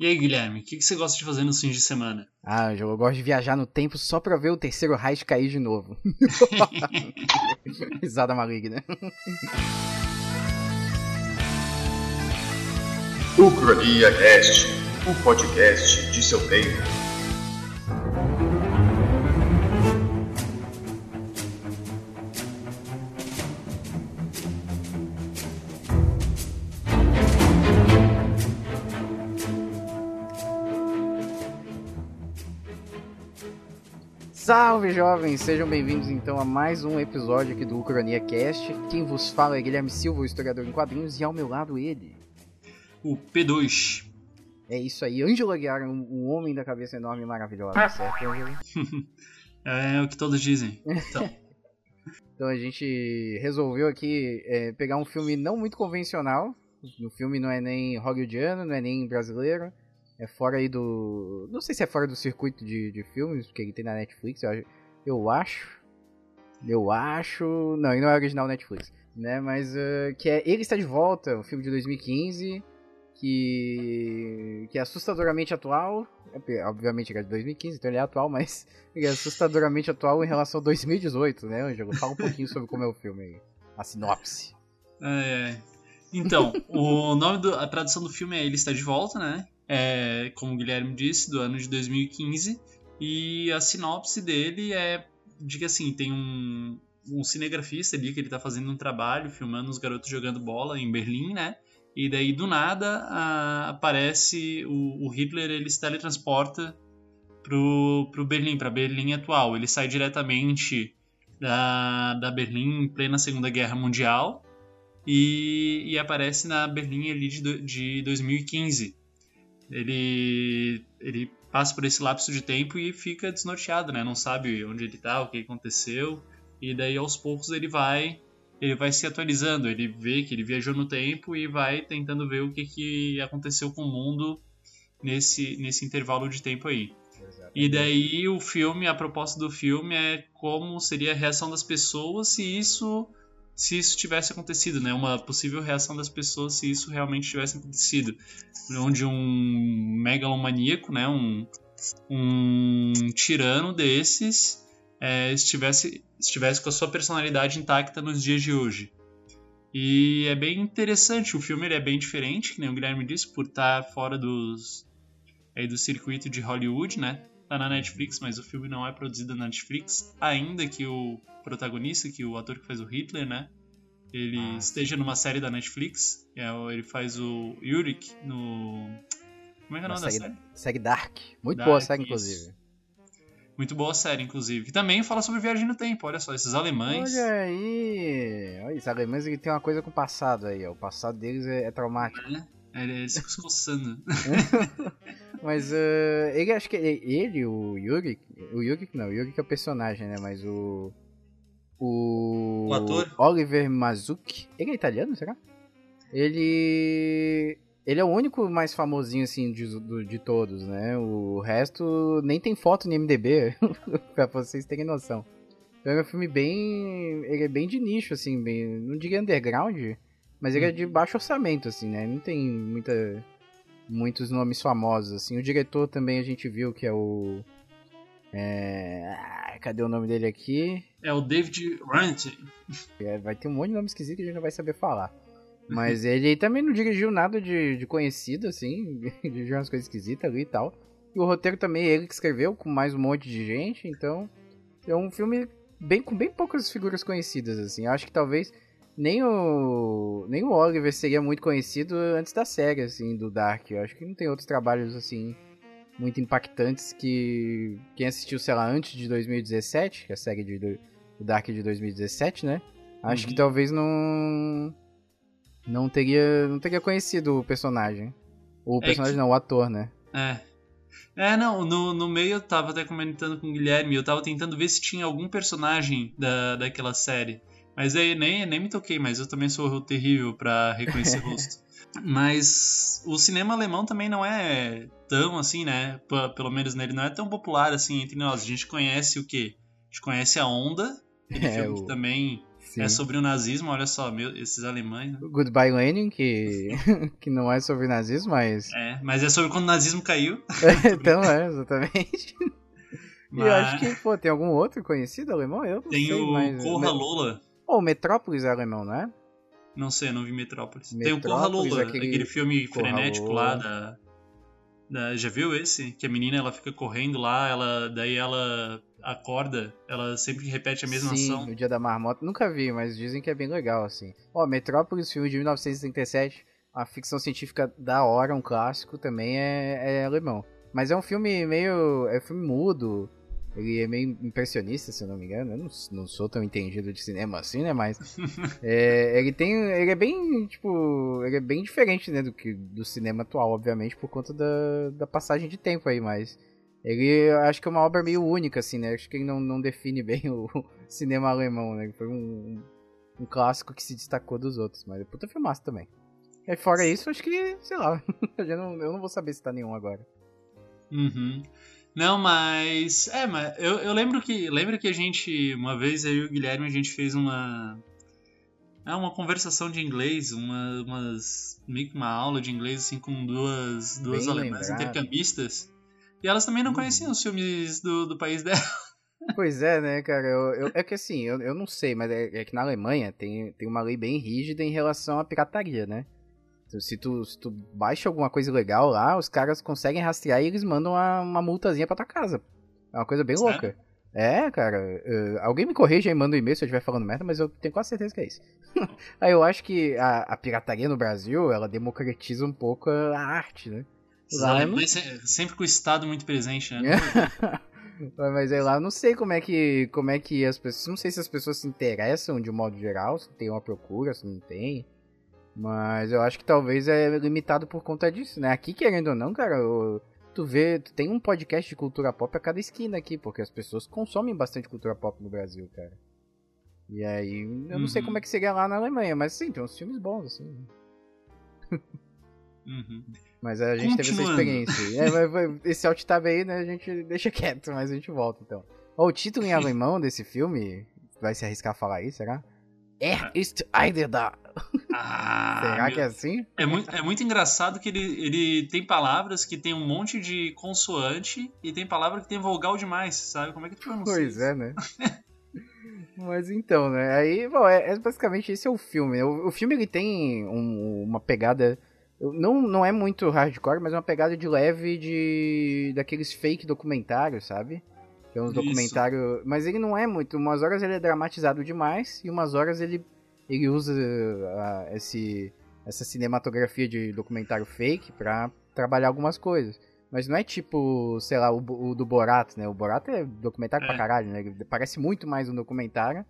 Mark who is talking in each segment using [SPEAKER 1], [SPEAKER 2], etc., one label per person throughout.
[SPEAKER 1] E aí, Guilherme, o que, que você gosta de fazer nos fins de semana?
[SPEAKER 2] Ah, eu gosto de viajar no tempo só pra ver o terceiro Reich cair de novo. Risada maligna.
[SPEAKER 3] Ucrania Cast, o podcast de seu tempo.
[SPEAKER 2] Salve jovens, sejam bem-vindos então a mais um episódio aqui do Ucrania Cast. Quem vos fala é Guilherme Silva, o historiador em quadrinhos, e ao meu lado ele.
[SPEAKER 1] O P2.
[SPEAKER 2] É isso aí, Ângelo Aguiar, um, um homem da cabeça enorme e maravilhosa, certo, Ângelo?
[SPEAKER 1] é o que todos dizem. Então,
[SPEAKER 2] Então a gente resolveu aqui é, pegar um filme não muito convencional. O filme não é nem hollywoodiano, não é nem brasileiro. É fora aí do. Não sei se é fora do circuito de, de filmes, porque ele tem na Netflix, eu, acho- eu acho. Eu acho. Não, ele não é original Netflix. Né? Mas eh, que é Ele Está de Volta, um filme de 2015. Que. que é assustadoramente atual. Obviamente ele é de 2015, então ele é atual, mas ele é assustadoramente atual em relação a 2018, né, Ângelo? Fala um pouquinho sobre como é o filme aí. A sinopse.
[SPEAKER 1] é, é. então o nome do, a tradução do filme é Ele Está de Volta, né? É, como o Guilherme disse, do ano de 2015. E a sinopse dele é de que assim, tem um, um cinegrafista ali que ele tá fazendo um trabalho, filmando os garotos jogando bola em Berlim, né? E daí, do nada, a- aparece o, o Hitler, ele se teletransporta pro, pro Berlim, pra Berlim atual. Ele sai diretamente da, da Berlim em plena Segunda Guerra Mundial e, e aparece na Berlim ali de, de 2015. Ele, ele passa por esse lapso de tempo e fica desnorteado, né? Não sabe onde ele tá, o que aconteceu. E daí, aos poucos, ele vai ele vai se atualizando, ele vê que ele viajou no tempo e vai tentando ver o que, que aconteceu com o mundo nesse, nesse intervalo de tempo aí. E daí o filme, a proposta do filme é como seria a reação das pessoas se isso se isso tivesse acontecido, né? Uma possível reação das pessoas se isso realmente tivesse acontecido, onde um megalomaníaco, né? Um, um tirano desses é, estivesse estivesse com a sua personalidade intacta nos dias de hoje. E é bem interessante, o filme ele é bem diferente, que nem o Guilherme disse, por estar fora dos aí do circuito de Hollywood, né? Tá na Netflix, mas o filme não é produzido na Netflix, ainda que o protagonista, que o ator que faz o Hitler, né? Ele
[SPEAKER 2] Ah,
[SPEAKER 1] esteja numa série da Netflix, é, o- ele faz o Yurik no como é que é o nome da
[SPEAKER 2] série-? Segue Dark. Muito
[SPEAKER 1] Dark,
[SPEAKER 2] boa a série, inclusive.
[SPEAKER 1] Muito boa série, inclusive. Que também fala sobre viagem no tempo, olha só, esses alemães.
[SPEAKER 2] Olha aí! Olha, os alemães ele tem uma coisa com o passado aí, ó. O passado deles é, é traumático.
[SPEAKER 1] É, Eles ficam se coçando.
[SPEAKER 2] Mas eh, ele, acho que ele, ele, o Yuri. O Yuri não, o Yuri que é o personagem, né? Mas o. O.
[SPEAKER 1] O ator?
[SPEAKER 2] Oliver Mazucchi. Ele é italiano, será? Ele. Ele é o único mais famosinho, assim, de, de todos, né? O resto nem tem foto no MDB, pra vocês terem noção. Então é um filme bem. Ele é bem de nicho, assim, bem. Não diria underground, mas ele é de baixo orçamento, assim, né? Não tem muita. Muitos nomes famosos, assim. O diretor também a gente viu que é o. É... ah, Cadê o nome dele aqui?
[SPEAKER 1] É o David Ranty.
[SPEAKER 2] É, vai ter um monte de nome esquisito que a gente não vai saber falar. Mas ele também não dirigiu nada de, de conhecido, assim. Dirigiu umas coisas esquisitas ali e tal. E o roteiro também é ele que escreveu, com mais um monte de gente. Então, é um filme bem, com bem poucas figuras conhecidas, assim. Acho que talvez nem o, nem o Oliver seria muito conhecido antes da série, assim, do Dark. Eu acho que não tem outros trabalhos, assim, muito impactantes que quem assistiu, sei lá, antes de 2017, que é a série de, do Dark de 2017, né? Acho
[SPEAKER 1] Uhum.
[SPEAKER 2] que talvez não não teria não teria conhecido o personagem. O
[SPEAKER 1] É
[SPEAKER 2] personagem
[SPEAKER 1] que-
[SPEAKER 2] não, o ator, né?
[SPEAKER 1] É. É, não, no, no meio eu tava até comentando com o Guilherme, eu tava tentando ver se tinha algum personagem da, daquela série. Mas aí nem, nem me toquei, mas eu também sou terrível pra reconhecer rosto. Mas o cinema alemão também não é tão assim, né? P- pelo menos nele não é tão popular assim entre nós. A gente conhece o quê? A gente conhece a Onda, aquele
[SPEAKER 2] É,
[SPEAKER 1] filme
[SPEAKER 2] o
[SPEAKER 1] que também é sobre o nazismo, olha só, meu, esses alemães. Né?
[SPEAKER 2] Goodbye Lenin, que, que não é sobre nazismo, mas.
[SPEAKER 1] É, mas é sobre quando o nazismo caiu.
[SPEAKER 2] então é, exatamente. Mas... E eu acho que, pô, tem algum outro conhecido alemão? Eu não
[SPEAKER 1] tem
[SPEAKER 2] sei,
[SPEAKER 1] o
[SPEAKER 2] mas...
[SPEAKER 1] Corra Lola.
[SPEAKER 2] Pô, oh, Metrópolis é alemão, não é?
[SPEAKER 1] Não sei, eu não vi Metrópolis. Metrópolis tem o Corra aquele, aquele filme frenético lá da, da. Já viu esse? Que a menina ela fica correndo lá, ela daí ela acorda, ela sempre repete a mesma
[SPEAKER 2] Sim,
[SPEAKER 1] ação.
[SPEAKER 2] o Dia da Marmota. Nunca vi, mas dizem que é bem legal, assim. Ó, Metrópolis, filme de 1937, a ficção científica da hora, um clássico, também é, é alemão. Mas é um filme meio. É um filme mudo. Ele é meio impressionista, se eu não me engano. Eu não, não sou tão entendido de cinema assim, né? Mas. é, ele tem. Ele é bem. Tipo. Ele é bem diferente, né? Do, que, do cinema atual, obviamente, por conta da, da passagem de tempo aí, mas. Ele acho que é uma obra meio única, assim, né? Acho que ele não, não define bem o cinema alemão, né? Foi um, um clássico que se destacou dos outros, mas é puta filmaço também. E fora isso, acho que, sei lá, eu não, eu não vou saber se tá nenhum agora.
[SPEAKER 1] Uhum. Não, mas. É, mas eu, eu lembro que. Lembro que a gente, uma vez, eu e o Guilherme, a gente fez uma. É uma conversação de inglês, uma, umas, meio que uma aula de inglês assim com duas, duas alemãs intercambistas. E elas também não conheciam uhum. os filmes do, do país dela.
[SPEAKER 2] Pois é, né, cara? Eu, eu, é que assim, eu, eu não sei, mas é, é, que na Alemanha tem, tem uma lei bem rígida em relação à pirataria, né? Se tu, se tu baixa alguma coisa legal lá, os caras conseguem rastrear e eles mandam uma, uma multazinha pra tua casa. É uma coisa bem Sério? louca. É, cara. Uh, alguém me corrija e manda um e-mail se eu estiver falando merda, mas eu tenho quase certeza que é isso. Aí eu acho que a, a pirataria no Brasil, ela democratiza um pouco a, arte, né?
[SPEAKER 1] Lá não... sempre com o Estado muito presente, né?
[SPEAKER 2] Mas aí lá eu não sei como é que como é que as pessoas, não sei se as pessoas se interessam de um modo geral, se tem uma procura, se não tem. Mas eu acho que talvez é limitado por conta disso, né? Aqui querendo ou não, cara, eu, tu vê, tu tem um podcast de cultura pop a cada esquina aqui, porque as pessoas consomem bastante cultura pop no Brasil, cara. E aí, eu não sei uhum. como é que seria lá na Alemanha, mas sim, tem uns filmes bons, assim.
[SPEAKER 1] Uhum.
[SPEAKER 2] Mas a gente teve essa experiência. é, esse alt tab aí, né, a gente deixa quieto, mas a gente volta então. Oh, o título em alemão desse filme, vai se arriscar a falar aí, será? Er ist einer da. Ah, Será meu... que é assim?
[SPEAKER 1] É muito, é muito engraçado que ele, ele tem palavras que tem um monte de consoante e tem palavra que tem vogal demais, sabe? Como é que tu pronuncia
[SPEAKER 2] Pois é, né? Mas então, né? Aí, bom, é, é, basicamente esse é o filme. O, o filme ele tem um, uma pegada não, não é muito hardcore, mas é uma pegada de leve de daqueles fake documentários, sabe? É uns documentários. Mas ele não é muito. Umas horas ele é dramatizado demais e umas horas ele, ele usa uh, esse, essa cinematografia de documentário fake pra trabalhar algumas coisas. Mas não é tipo, sei lá, o, o do Borat, né? O Borat é documentário é. pra caralho, né? Ele parece muito mais um documentário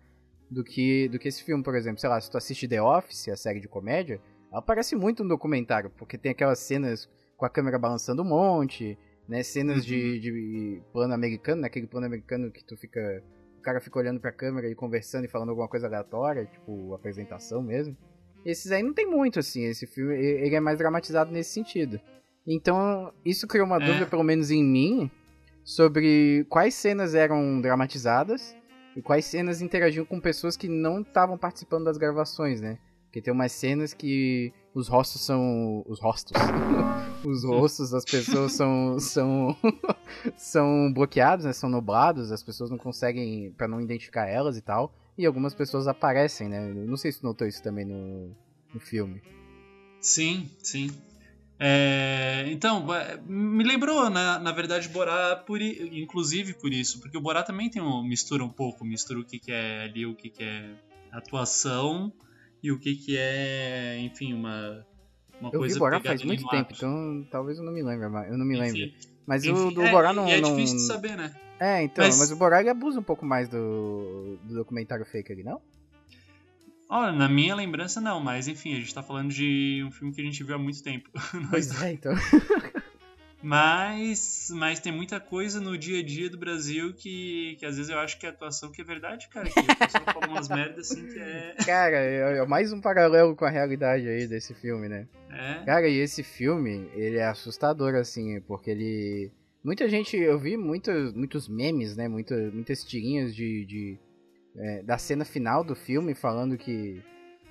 [SPEAKER 2] do que, do que esse filme, por exemplo. Sei lá, se tu assiste The Office, a série de comédia, ela parece muito um documentário, porque tem aquelas cenas com a câmera balançando um monte, né? Cenas uhum. de, de plano americano, naquele né? plano americano que tu fica. O cara fica olhando pra câmera e conversando e falando alguma coisa aleatória, tipo apresentação mesmo. Esses aí não tem muito, assim. Esse filme ele é mais dramatizado nesse sentido. Então, isso criou uma é. dúvida, pelo menos em mim, sobre quais cenas eram dramatizadas e quais cenas interagiam com pessoas que não estavam participando das gravações, né? Porque tem umas cenas que os rostos são. Os rostos. os rostos das pessoas são. são. são bloqueados, né? São nublados, as pessoas não conseguem. para não identificar elas e tal. E algumas pessoas aparecem, né? Não sei se notou isso também no, no filme.
[SPEAKER 1] Sim, sim. É, então, me lembrou, na, na verdade, Borá, por, inclusive por isso, porque o Borá também tem um, mistura um pouco, mistura o que, que é ali, o que, que é atuação e o que que é, enfim, uma, uma
[SPEAKER 2] eu
[SPEAKER 1] coisa
[SPEAKER 2] vi Borá faz muito tempo, então talvez eu não me lembre, eu não me lembre. Mas enfim, o do é, Borá não,
[SPEAKER 1] é
[SPEAKER 2] não...
[SPEAKER 1] difícil de saber, né?
[SPEAKER 2] É, então, mas, mas o Borá ele abusa um pouco mais do, do documentário fake ali, não?
[SPEAKER 1] Olha, na minha lembrança não, mas enfim, a gente tá falando de um filme que a gente viu há muito tempo.
[SPEAKER 2] Pois é, então.
[SPEAKER 1] Mas, mas tem muita coisa no dia a dia do Brasil que, que às vezes eu acho que é atuação que é verdade, cara. Que a pessoa fala umas merdas assim que é.
[SPEAKER 2] Cara, é, é mais um paralelo com a realidade aí desse filme, né?
[SPEAKER 1] É.
[SPEAKER 2] Cara, e esse filme, ele é assustador, assim, porque ele. Muita gente, eu vi muitos, muitos memes, né? Muitas, muitas tirinhas de, de, é, da cena final do filme, falando que.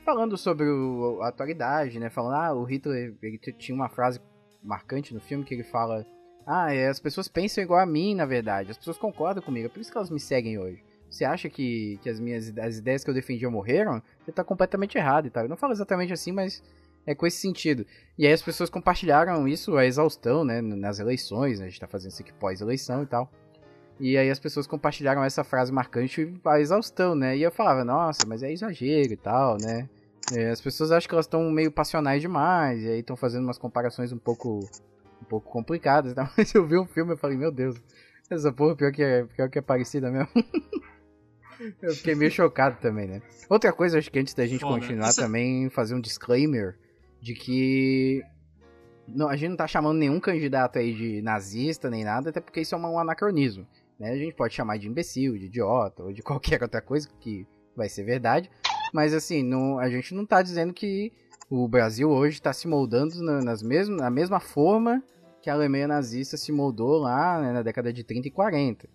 [SPEAKER 2] Falando sobre o, a atualidade, né? Falando, ah, o Hitler ele tinha uma frase marcante no filme que ele fala. Ah, é, as pessoas pensam igual a mim, na verdade. As pessoas concordam comigo, é por isso que elas me seguem hoje. Você acha que, que as minhas as ideias que eu defendia morreram? Você tá completamente errado e tal. Eu não falo exatamente assim, mas é com esse sentido. E aí as pessoas compartilharam isso a exaustão, né? Nas eleições, né, a gente tá fazendo isso aqui pós-eleição e tal. E aí as pessoas compartilharam essa frase marcante a exaustão, né? E eu falava, nossa, mas é exagero e tal, né? É, as pessoas acham que elas estão meio passionais demais, e aí estão fazendo umas comparações um pouco um pouco complicadas, tá? Mas eu vi o um filme e falei, meu Deus, essa porra pior que é, pior que é parecida mesmo. eu fiquei meio chocado também, né? Outra coisa, acho que antes da gente Foda. continuar Isso... Também, fazer um disclaimer de que não, a gente não tá chamando nenhum candidato aí de nazista nem nada, até porque isso é um anacronismo. Né? A gente pode chamar de imbecil, de idiota ou de qualquer outra coisa que vai ser verdade. Mas assim, não, a gente não tá dizendo que o Brasil hoje está se moldando na, nas mesmo, na mesma forma que a Alemanha nazista se moldou lá né, na década de 30 e 40.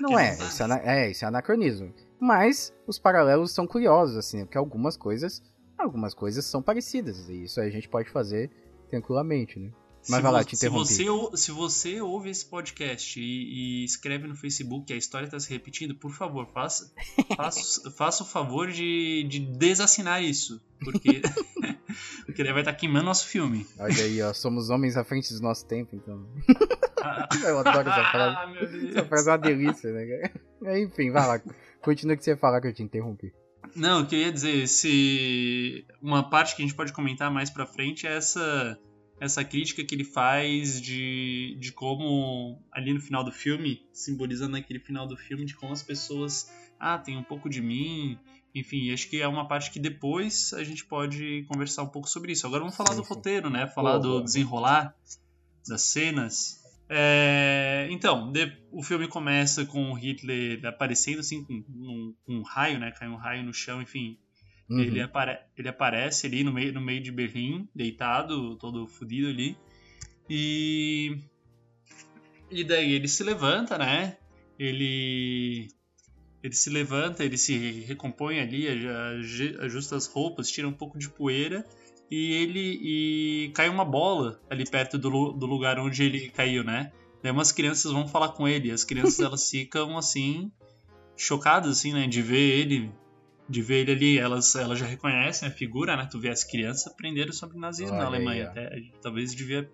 [SPEAKER 2] Não é, isso é, é, isso é anacronismo. Mas os paralelos são curiosos, assim, porque algumas coisas, algumas coisas são parecidas, e isso a gente pode fazer tranquilamente, né?
[SPEAKER 1] Mas se vai lá, te interrompi. Se você, se você ouve esse podcast e, e escreve no Facebook que a história está se repetindo, por favor, faça, faça, faça o favor de, de desassinar isso. Porque, porque daí vai estar tá queimando nosso filme.
[SPEAKER 2] Olha aí, ó, somos homens à frente do nosso tempo, então. eu adoro essa frase. Ah, Deus. Essa frase é uma delícia, né? Enfim, vai lá. Continua o que você ia falar que eu te interrompi.
[SPEAKER 1] Não, o que eu ia dizer, se uma parte que a gente pode comentar mais pra frente é essa essa crítica que ele faz de, de como, ali no final do filme, simbolizando aquele final do filme, de como as pessoas, ah, tem um pouco de mim, enfim, acho que é uma parte que depois a gente pode conversar um pouco sobre isso. Agora vamos falar sim, do sim. roteiro, né? Falar do desenrolar das cenas. É, então, de, o filme começa com o Hitler aparecendo assim com, um, com um raio, né? Cai um raio no chão, enfim, Uhum. Ele, apare ele aparece ali no meio, no meio de Berlim, deitado, todo fodido ali. E. E daí ele se levanta, né? Ele. Ele se levanta, ele se recompõe ali, ajusta as roupas, tira um pouco de poeira e ele e cai uma bola ali perto do, do lugar onde ele caiu, né? Daí umas crianças vão falar com ele, as crianças elas ficam assim chocadas assim, né, de ver ele de ver ele ali, elas, elas já reconhecem a figura, né? Tu vê as crianças aprenderam sobre o nazismo Olha na Alemanha. Aí, Até, talvez devia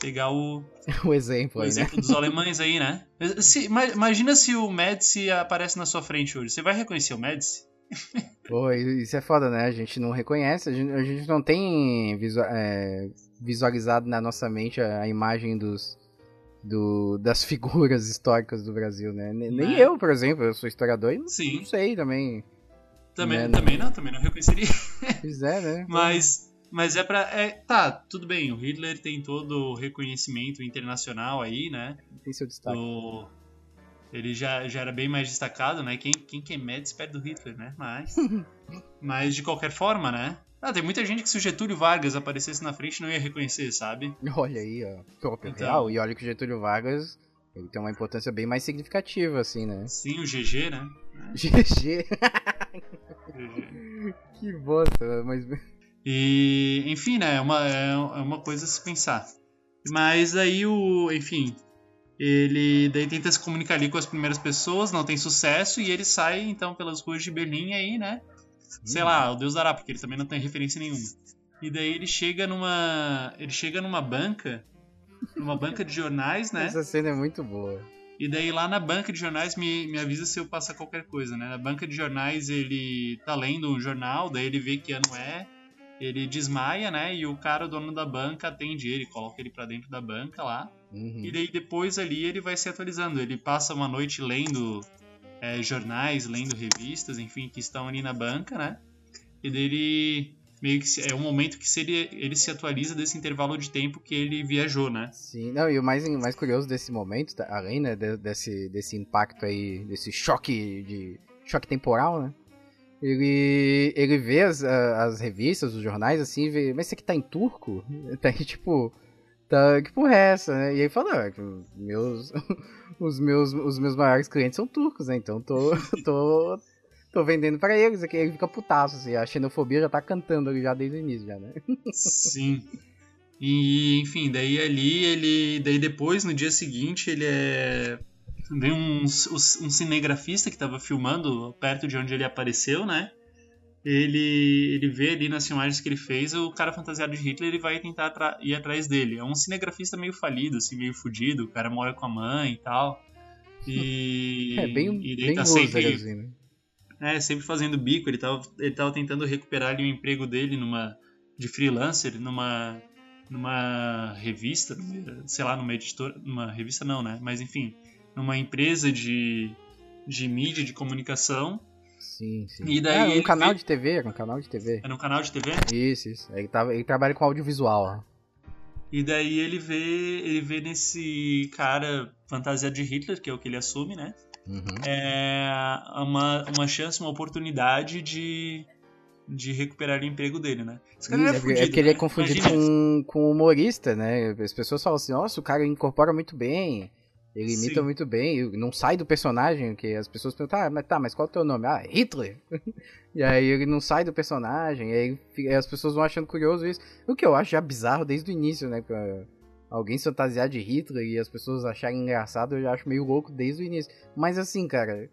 [SPEAKER 1] pegar o,
[SPEAKER 2] o exemplo,
[SPEAKER 1] o
[SPEAKER 2] aí,
[SPEAKER 1] exemplo né? dos alemães aí, né? Se, imagina se o Médici aparece na sua frente hoje. Você vai reconhecer o Médici?
[SPEAKER 2] Pô, isso é foda, né? A gente não reconhece, a gente, a gente não tem visual, é, visualizado na nossa mente a, a imagem dos, do, das figuras históricas do Brasil, né? Nem é. eu, por exemplo, eu sou historiador e não, não sei também.
[SPEAKER 1] Também, né? também não, também não reconheceria.
[SPEAKER 2] Pois é, né?
[SPEAKER 1] mas, mas é pra. É, tá, tudo bem, o Hitler tem todo o reconhecimento internacional aí, né?
[SPEAKER 2] Tem seu destaque. O,
[SPEAKER 1] ele já, já era bem mais destacado, né? Quem, quem que é Médici perto do Hitler, né? Mas. mas de qualquer forma, né? Ah, tem muita gente que se o Getúlio Vargas aparecesse na frente não ia reconhecer, sabe?
[SPEAKER 2] Olha aí, ó. Próprio então, real. E olha que o Getúlio Vargas ele tem uma importância bem mais significativa, assim, né?
[SPEAKER 1] Sim, o GG, né?
[SPEAKER 2] GG. que bosta, mas.
[SPEAKER 1] E, enfim, né? É uma, é uma coisa a se pensar. Mas aí o. Enfim. Ele daí tenta se comunicar ali com as primeiras pessoas, não tem sucesso, e ele sai então pelas ruas de Berlim aí, né? Sei lá, o Deus dará, porque ele também não tem referência nenhuma. E daí ele chega numa. Ele chega numa banca. Numa banca de jornais, né?
[SPEAKER 2] Essa cena é muito boa.
[SPEAKER 1] E daí lá na banca de jornais me, me avisa se eu passar qualquer coisa, né? Na banca de jornais ele tá lendo um jornal, daí ele vê que ano é, ele desmaia, né? E o cara, o dono da banca, atende ele, coloca ele para dentro da banca lá. Uhum. E daí depois ali ele vai se atualizando. Ele passa uma noite lendo é, jornais, lendo revistas, enfim, que estão ali na banca, né? E daí ele meio que é um momento que ele, ele se atualiza desse intervalo de tempo que ele viajou, né?
[SPEAKER 2] Sim, não, e o mais, mais curioso desse momento, tá, além né, desse, desse impacto aí, desse choque de choque temporal, né? Ele, ele vê as, as revistas, os jornais, assim, vê, mas isso aqui tá em turco? Tá aí, tipo, tá, que porra é essa, né? E aí fala, ah, meus, os meus, os meus maiores clientes são turcos, né? Então tô, tô tô vendendo pra eles, aqui ele fica putaço, assim, a xenofobia já tá cantando ali já desde o início, já, né?
[SPEAKER 1] Sim. E, enfim, daí ali ele. Daí depois, no dia seguinte, ele é. Vem um, um cinegrafista que tava filmando perto de onde ele apareceu, né? Ele, ele vê ali nas filmagens que ele fez o cara fantasiado de Hitler e vai tentar ir atrás dele. É um cinegrafista meio falido, assim, meio fudido. O cara mora com a mãe e tal. E.
[SPEAKER 2] É bem,
[SPEAKER 1] e
[SPEAKER 2] bem
[SPEAKER 1] tá sempre,
[SPEAKER 2] assim, né?
[SPEAKER 1] É, sempre fazendo bico. Ele tava, ele tava tentando recuperar ali o emprego dele numa de freelancer numa numa revista, sei lá, numa editora, numa revista não, né? Mas enfim, numa empresa de, de mídia, de comunicação.
[SPEAKER 2] Sim, sim.
[SPEAKER 1] E daí
[SPEAKER 2] é, um canal
[SPEAKER 1] vê-
[SPEAKER 2] de TV, um canal de TV.
[SPEAKER 1] Era um canal de TV?
[SPEAKER 2] Isso, isso. Ele, tava, ele trabalha com audiovisual, ó.
[SPEAKER 1] E daí ele vê, ele vê nesse cara fantasiado de Hitler, que é o que ele assume, né?
[SPEAKER 2] Uhum.
[SPEAKER 1] É uma, uma chance, uma oportunidade de, de recuperar o emprego dele, né? Esse cara
[SPEAKER 2] Ih,
[SPEAKER 1] é,
[SPEAKER 2] é,
[SPEAKER 1] fudido,
[SPEAKER 2] é porque ele é
[SPEAKER 1] né?
[SPEAKER 2] confundido
[SPEAKER 1] Imagina isso.
[SPEAKER 2] com, com humorista, né? As pessoas falam assim, nossa, o cara incorpora muito bem, ele imita
[SPEAKER 1] Sim.
[SPEAKER 2] muito bem, não sai do personagem, que as pessoas perguntam, ah, mas tá, mas qual é o teu nome? Ah, Hitler! e aí ele não sai do personagem, e aí as pessoas vão achando curioso isso. O que eu acho já bizarro desde o início, né? Pra alguém se fantasiar de Hitler e as pessoas acharem engraçado, eu já acho meio louco desde o início. Mas assim, cara,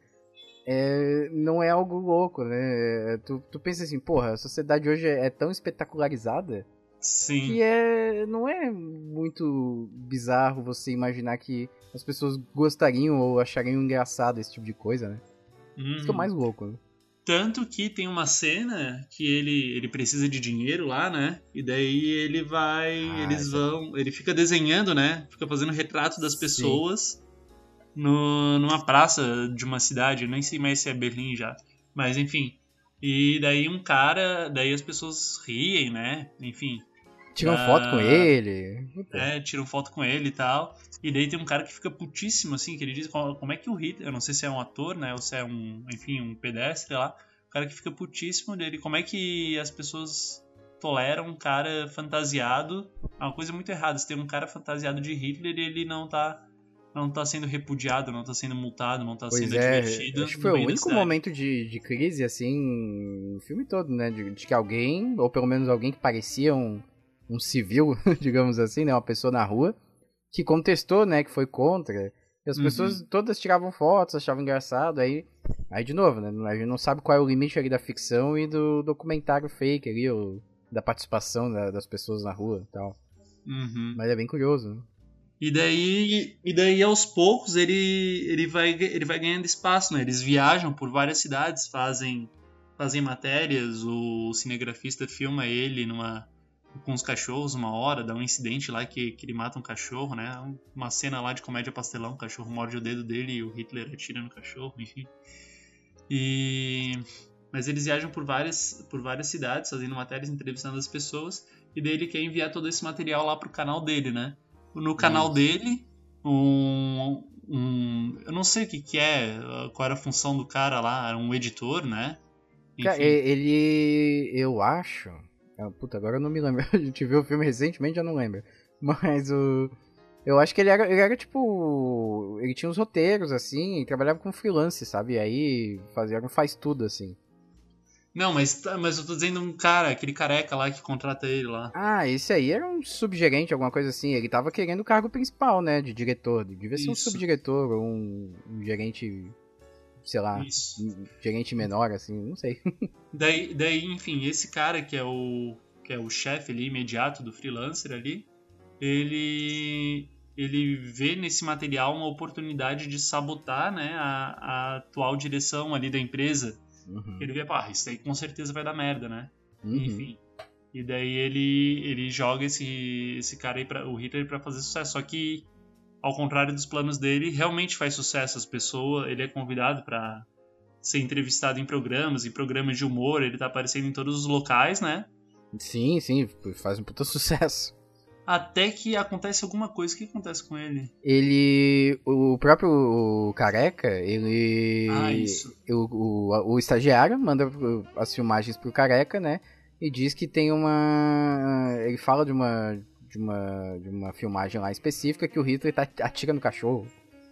[SPEAKER 2] é, não é algo louco, né? Tu, tu pensa assim, porra, a sociedade hoje é tão espetacularizada
[SPEAKER 1] Sim.
[SPEAKER 2] que é, não é muito bizarro você imaginar que as pessoas gostariam ou achariam engraçado esse tipo de coisa, né? Isso que é o
[SPEAKER 1] Uhum.
[SPEAKER 2] mais louco. Né?
[SPEAKER 1] Tanto que tem uma cena que ele, ele precisa de dinheiro lá, né? E daí ele vai.
[SPEAKER 2] Ah,
[SPEAKER 1] eles vão. Ele fica desenhando, né? Fica fazendo retrato das pessoas no, numa praça de uma cidade. Eu nem sei mais se é Berlim já. Mas enfim. E daí um cara. Daí as pessoas riem, né? Enfim.
[SPEAKER 2] Tiram
[SPEAKER 1] Ah,
[SPEAKER 2] foto com ele.
[SPEAKER 1] É, tiram foto com ele e tal. E daí tem um cara que fica putíssimo, assim, que ele diz como é que o Hitler, eu não sei se é um ator, né, ou se é um, enfim, um pedestre lá, o cara que fica putíssimo dele, como é que as pessoas toleram um cara fantasiado, é uma coisa muito errada, se tem um cara fantasiado de Hitler e ele não tá, não tá sendo repudiado, não tá sendo multado, não tá
[SPEAKER 2] Pois
[SPEAKER 1] sendo
[SPEAKER 2] é, acho que foi o único momento de, de crise, assim, no filme todo, né? De, de que alguém, ou pelo menos alguém que parecia um, um civil, digamos assim, né? Uma pessoa na rua, que contestou, né? Que foi contra. E as
[SPEAKER 1] Uhum.
[SPEAKER 2] pessoas todas tiravam fotos, achavam engraçado, aí... Aí, de novo, né? A gente não sabe qual é o limite ali da ficção e do documentário fake ali, ou da participação da- das pessoas na rua e tal.
[SPEAKER 1] Uhum.
[SPEAKER 2] Mas é bem curioso, né?
[SPEAKER 1] E daí, e daí aos poucos ele, ele, vai, ele vai ganhando espaço, né? Eles viajam por várias cidades, fazem, fazem matérias, o cinegrafista filma ele numa com os cachorros uma hora, dá um incidente lá que, que ele mata um cachorro, né? Uma cena lá de comédia pastelão, o cachorro morde o dedo dele e o Hitler atira no cachorro, enfim. E mas eles viajam por várias por várias cidades, fazendo matérias, entrevistando as pessoas, e daí ele quer enviar todo esse material lá pro canal dele, né? No canal
[SPEAKER 2] Isso.
[SPEAKER 1] dele, um, um eu não sei o que que é, qual era a função do cara lá, era um editor, né? Enfim.
[SPEAKER 2] ele. Eu acho. Ah, Puta, agora eu não me lembro. A gente viu o filme recentemente, já não lembro. Mas o. Eu acho que ele era, ele era tipo. Ele tinha uns roteiros, assim, e trabalhava com freelance, sabe? E aí fazia um faz tudo, assim.
[SPEAKER 1] Não, mas, tá- mas eu tô dizendo um cara, aquele careca lá que contrata ele lá.
[SPEAKER 2] Ah, esse aí era um subgerente, alguma coisa assim. Ele tava querendo o cargo principal, né? De diretor. Devia ser um
[SPEAKER 1] Isso.
[SPEAKER 2] subdiretor ou um, um gerente. Sei lá. Um gerente menor, assim, não sei.
[SPEAKER 1] Daí, daí, enfim, esse cara que é o que é o chefe ali imediato do freelancer ali, ele ele vê nesse material uma oportunidade de sabotar, né, a, a atual direção ali da empresa.
[SPEAKER 2] Uhum.
[SPEAKER 1] Ele vê, pá, isso aí com certeza vai dar merda, né?
[SPEAKER 2] Uhum.
[SPEAKER 1] Enfim. E daí ele ele joga esse esse cara aí para o Hitler pra fazer sucesso, só que ao contrário dos planos dele, realmente faz sucesso as pessoas, ele é convidado pra ser entrevistado em programas, em programas de humor, ele tá aparecendo em todos os locais, né?
[SPEAKER 2] Sim, sim, faz um puta sucesso.
[SPEAKER 1] Até que acontece alguma coisa. O que acontece com ele?
[SPEAKER 2] Ele. O próprio Careca, ele.
[SPEAKER 1] Ah, isso.
[SPEAKER 2] O, o, o estagiário manda as filmagens pro Careca, né? E diz que tem uma. Ele fala de uma. De uma, de uma filmagem lá específica que o Hitler tá, atira no cachorro.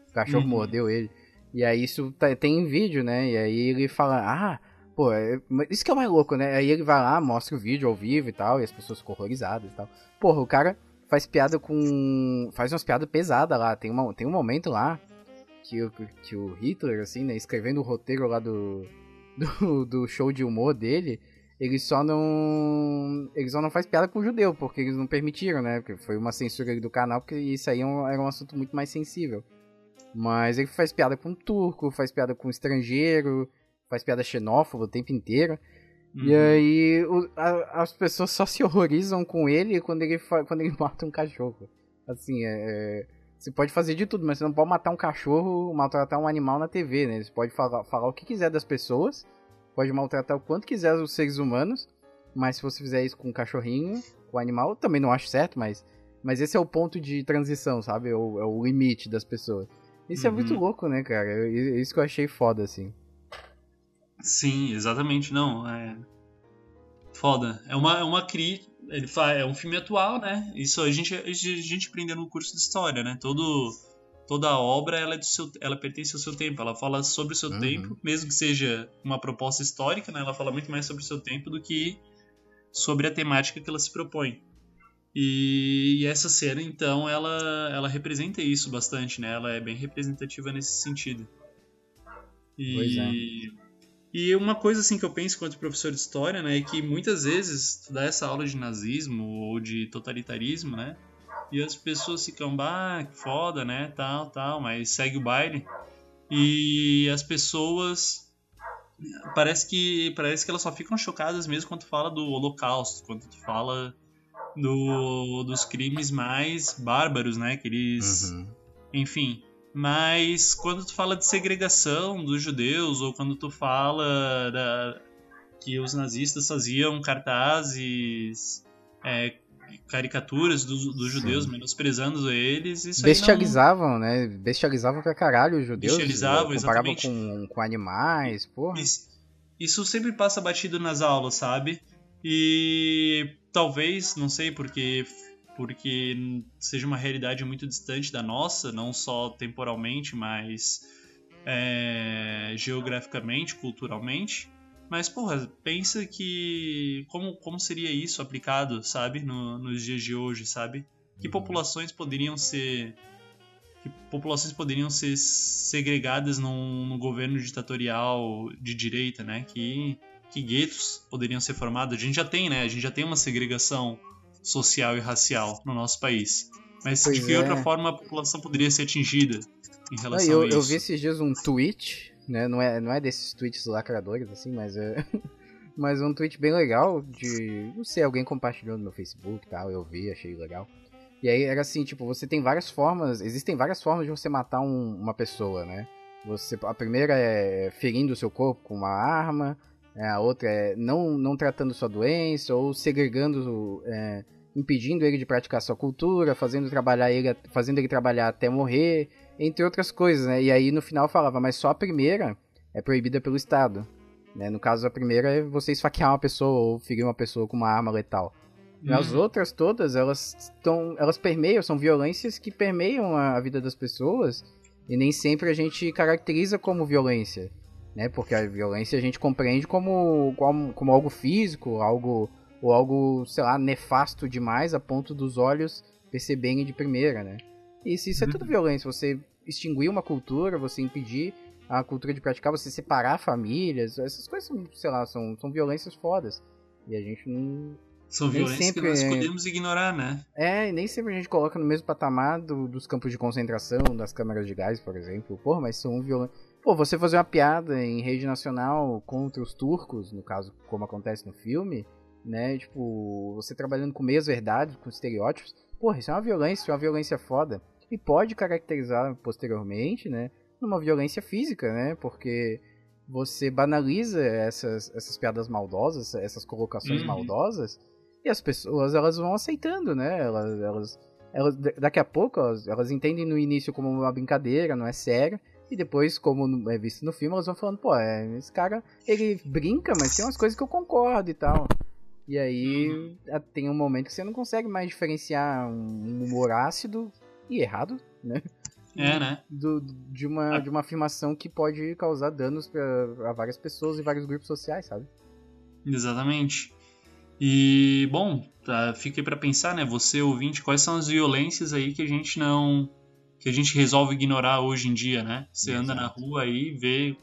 [SPEAKER 2] O cachorro
[SPEAKER 1] Uhum.
[SPEAKER 2] mordeu ele. E aí isso tá, tem em vídeo, né? E aí ele fala, ah, pô, é, isso que é o mais louco, né? Aí ele vai lá, mostra o vídeo ao vivo e tal, e as pessoas ficam horrorizadas e tal. Porra, o cara faz piada com. faz umas piadas pesadas lá. Tem, uma, tem um momento lá que, o, que o Hitler, assim, né, escrevendo o roteiro lá do, do, do show de humor dele, ele só não. Ele só não faz piada com o judeu, porque eles não permitiram, né? Porque foi uma censura do canal, porque isso aí era é um, era um assunto muito mais sensível. Mas ele faz piada com turco, faz piada com estrangeiro, faz piada xenófoba o tempo inteiro. Uhum. E aí o, a, as pessoas só se horrorizam com ele quando ele, quando ele mata um cachorro. Assim, é, é, você pode fazer de tudo, mas você não pode matar um cachorro, maltratar um animal na TV, né? Você pode falar, falar o que quiser das pessoas, pode maltratar o quanto quiser os seres humanos, mas se você fizer isso com um cachorrinho, com um animal, também não acho certo, mas, mas esse é o ponto de transição, sabe? É o, é o limite das pessoas. Isso uhum. é muito louco, né, cara? É isso que eu achei foda, assim.
[SPEAKER 1] Sim, exatamente, não. É foda. É uma, é uma crítica. Ele faz, é um filme atual, né? Isso a gente, a gente aprendeu no curso de história, né? Todo, toda a obra ela, é do seu, ela pertence ao seu tempo. Ela fala sobre o seu uhum. tempo, mesmo que seja uma proposta histórica, né? Ela fala muito mais sobre o seu tempo do que sobre a temática que ela se propõe. E, e essa cena, então, ela, ela representa isso bastante, né? Ela é bem representativa nesse sentido. E, pois é. E uma coisa assim que eu penso enquanto professor de história, né, é que muitas vezes tu dá essa aula de nazismo ou de totalitarismo, né, e as pessoas ficam, bah, que foda, né, tal, tal, mas segue o baile. E as pessoas parece que parece que elas só ficam chocadas mesmo quando tu fala do Holocausto, quando tu fala do, dos crimes mais bárbaros, né, que eles, uhum. enfim, mas quando tu fala de segregação dos judeus, ou quando tu fala da, que os nazistas faziam cartazes, é, caricaturas dos, dos judeus, menosprezando eles, isso
[SPEAKER 2] Bestializavam, não... né? Bestializavam pra caralho os judeus.
[SPEAKER 1] Bestializavam,
[SPEAKER 2] comparavam com, com animais, porra.
[SPEAKER 1] Isso, isso sempre passa batido nas aulas, sabe? E talvez, não sei, porque porque seja uma realidade muito distante da nossa, não só temporalmente, mas é, geograficamente, culturalmente. Mas, porra, pensa que. Como, como seria isso aplicado, sabe? No, nos dias de hoje, sabe? Que uhum. populações poderiam ser. Que populações poderiam ser segregadas num, num governo ditatorial de direita, né? Que, que guetos poderiam ser formados. A gente já tem, né? A gente já tem uma segregação social e racial no nosso país. Mas pois de que é. outra forma a população poderia ser atingida em relação
[SPEAKER 2] eu,
[SPEAKER 1] a isso?
[SPEAKER 2] Eu vi esses dias um tweet, né? Não é, não é desses tweets lacradores, assim, mas é. mas um tweet bem legal de. Não sei, alguém compartilhou no meu Facebook e tal, eu vi, achei legal. E aí era assim, tipo, você tem várias formas, existem várias formas de você matar um, uma pessoa, né? Você, a primeira é ferindo o seu corpo com uma arma, é, a outra é não, não tratando sua doença ou segregando, é, impedindo ele de praticar sua cultura, fazendo, trabalhar ele, fazendo ele trabalhar até morrer, entre outras coisas, né? E aí no final falava, mas só a primeira é proibida pelo Estado. Né? No caso, a primeira é você esfaquear uma pessoa ou ferir uma pessoa com uma arma letal. Uhum. As outras todas, elas estão, elas permeiam, são violências que permeiam a, a vida das pessoas e nem sempre a gente caracteriza como violência né? Porque a violência a gente compreende como, como, como algo físico, algo ou algo, sei lá, nefasto demais a ponto dos olhos perceberem de primeira, né? E isso, isso é tudo violência, você extinguir uma cultura, você impedir a cultura de praticar, você separar famílias, essas coisas são, sei lá, são, são violências fodas. E a gente não.
[SPEAKER 1] São violências sempre, que nós podemos ignorar, né?
[SPEAKER 2] É, e nem sempre a gente coloca no mesmo patamar do, dos campos de concentração, das câmaras de gás, por exemplo. Porra, mas são violências Pô, você fazer uma piada em rede nacional contra os turcos, no caso, como acontece no filme, né? Tipo, você trabalhando com meias verdades, com estereótipos, porra, isso é uma violência, é uma violência foda. E pode caracterizar posteriormente, né? Numa violência física, né? Porque você banaliza essas, essas piadas maldosas, essas colocações uhum. maldosas, e as pessoas elas vão aceitando, né? Elas, elas, elas daqui a pouco elas, elas entendem no início como uma brincadeira, não é sério, e depois, como é visto no filme, elas vão falando, pô, é, esse cara, ele brinca, mas tem umas coisas que eu concordo e tal. E aí uhum. tem um momento que você não consegue mais diferenciar um humor ácido e errado, né?
[SPEAKER 1] É, né?
[SPEAKER 2] do, de, uma, de uma afirmação que pode causar danos para várias pessoas e vários grupos sociais, sabe?
[SPEAKER 1] Exatamente. E, bom, tá, fica aí pra pensar, né? Você, ouvinte, quais são as violências aí que a gente não. que a gente resolve ignorar hoje em dia, né? Você
[SPEAKER 2] Exato.
[SPEAKER 1] anda na rua aí, vê,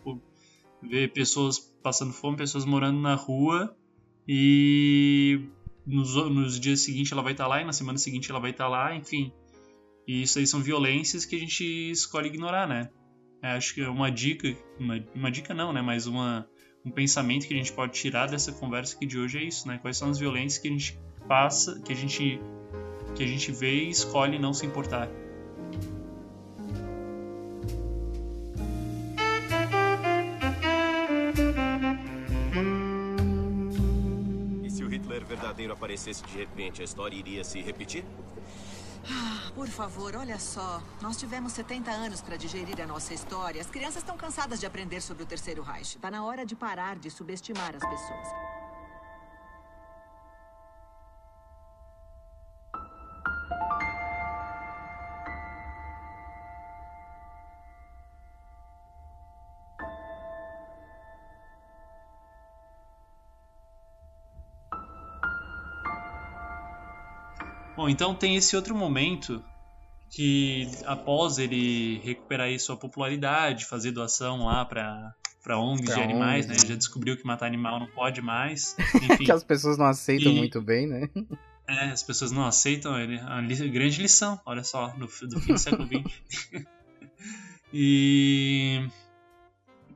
[SPEAKER 1] vê pessoas passando fome, pessoas morando na rua e nos, nos dias seguintes ela vai estar lá e na semana seguinte ela vai estar lá, enfim. E isso aí são violências que a gente escolhe ignorar, né? É, acho que é uma dica, uma, uma dica não, né? Mas uma, um pensamento que a gente pode tirar dessa conversa aqui de hoje é isso, né? Quais são as violências que a gente passa, que a gente que a gente vê e escolhe não se importar.
[SPEAKER 4] E se o Hitler verdadeiro aparecesse de repente, a história iria se repetir?
[SPEAKER 5] Ah, por favor, olha só. Nós tivemos 70 anos para digerir a nossa história. As crianças estão cansadas de aprender sobre o Terceiro Reich. Está na hora de parar de subestimar as pessoas.
[SPEAKER 1] Então tem esse outro momento que após ele recuperar aí sua popularidade, fazer doação lá para para ONGs
[SPEAKER 2] Pra
[SPEAKER 1] de animais,
[SPEAKER 2] ONGs,
[SPEAKER 1] né?
[SPEAKER 2] né?
[SPEAKER 1] Já descobriu que matar animal não pode mais. Enfim,
[SPEAKER 2] que as pessoas não aceitam
[SPEAKER 1] E-
[SPEAKER 2] muito bem, né?
[SPEAKER 1] é, as pessoas não aceitam ele. É uma grande lição, olha só, do, do fim do século XX. e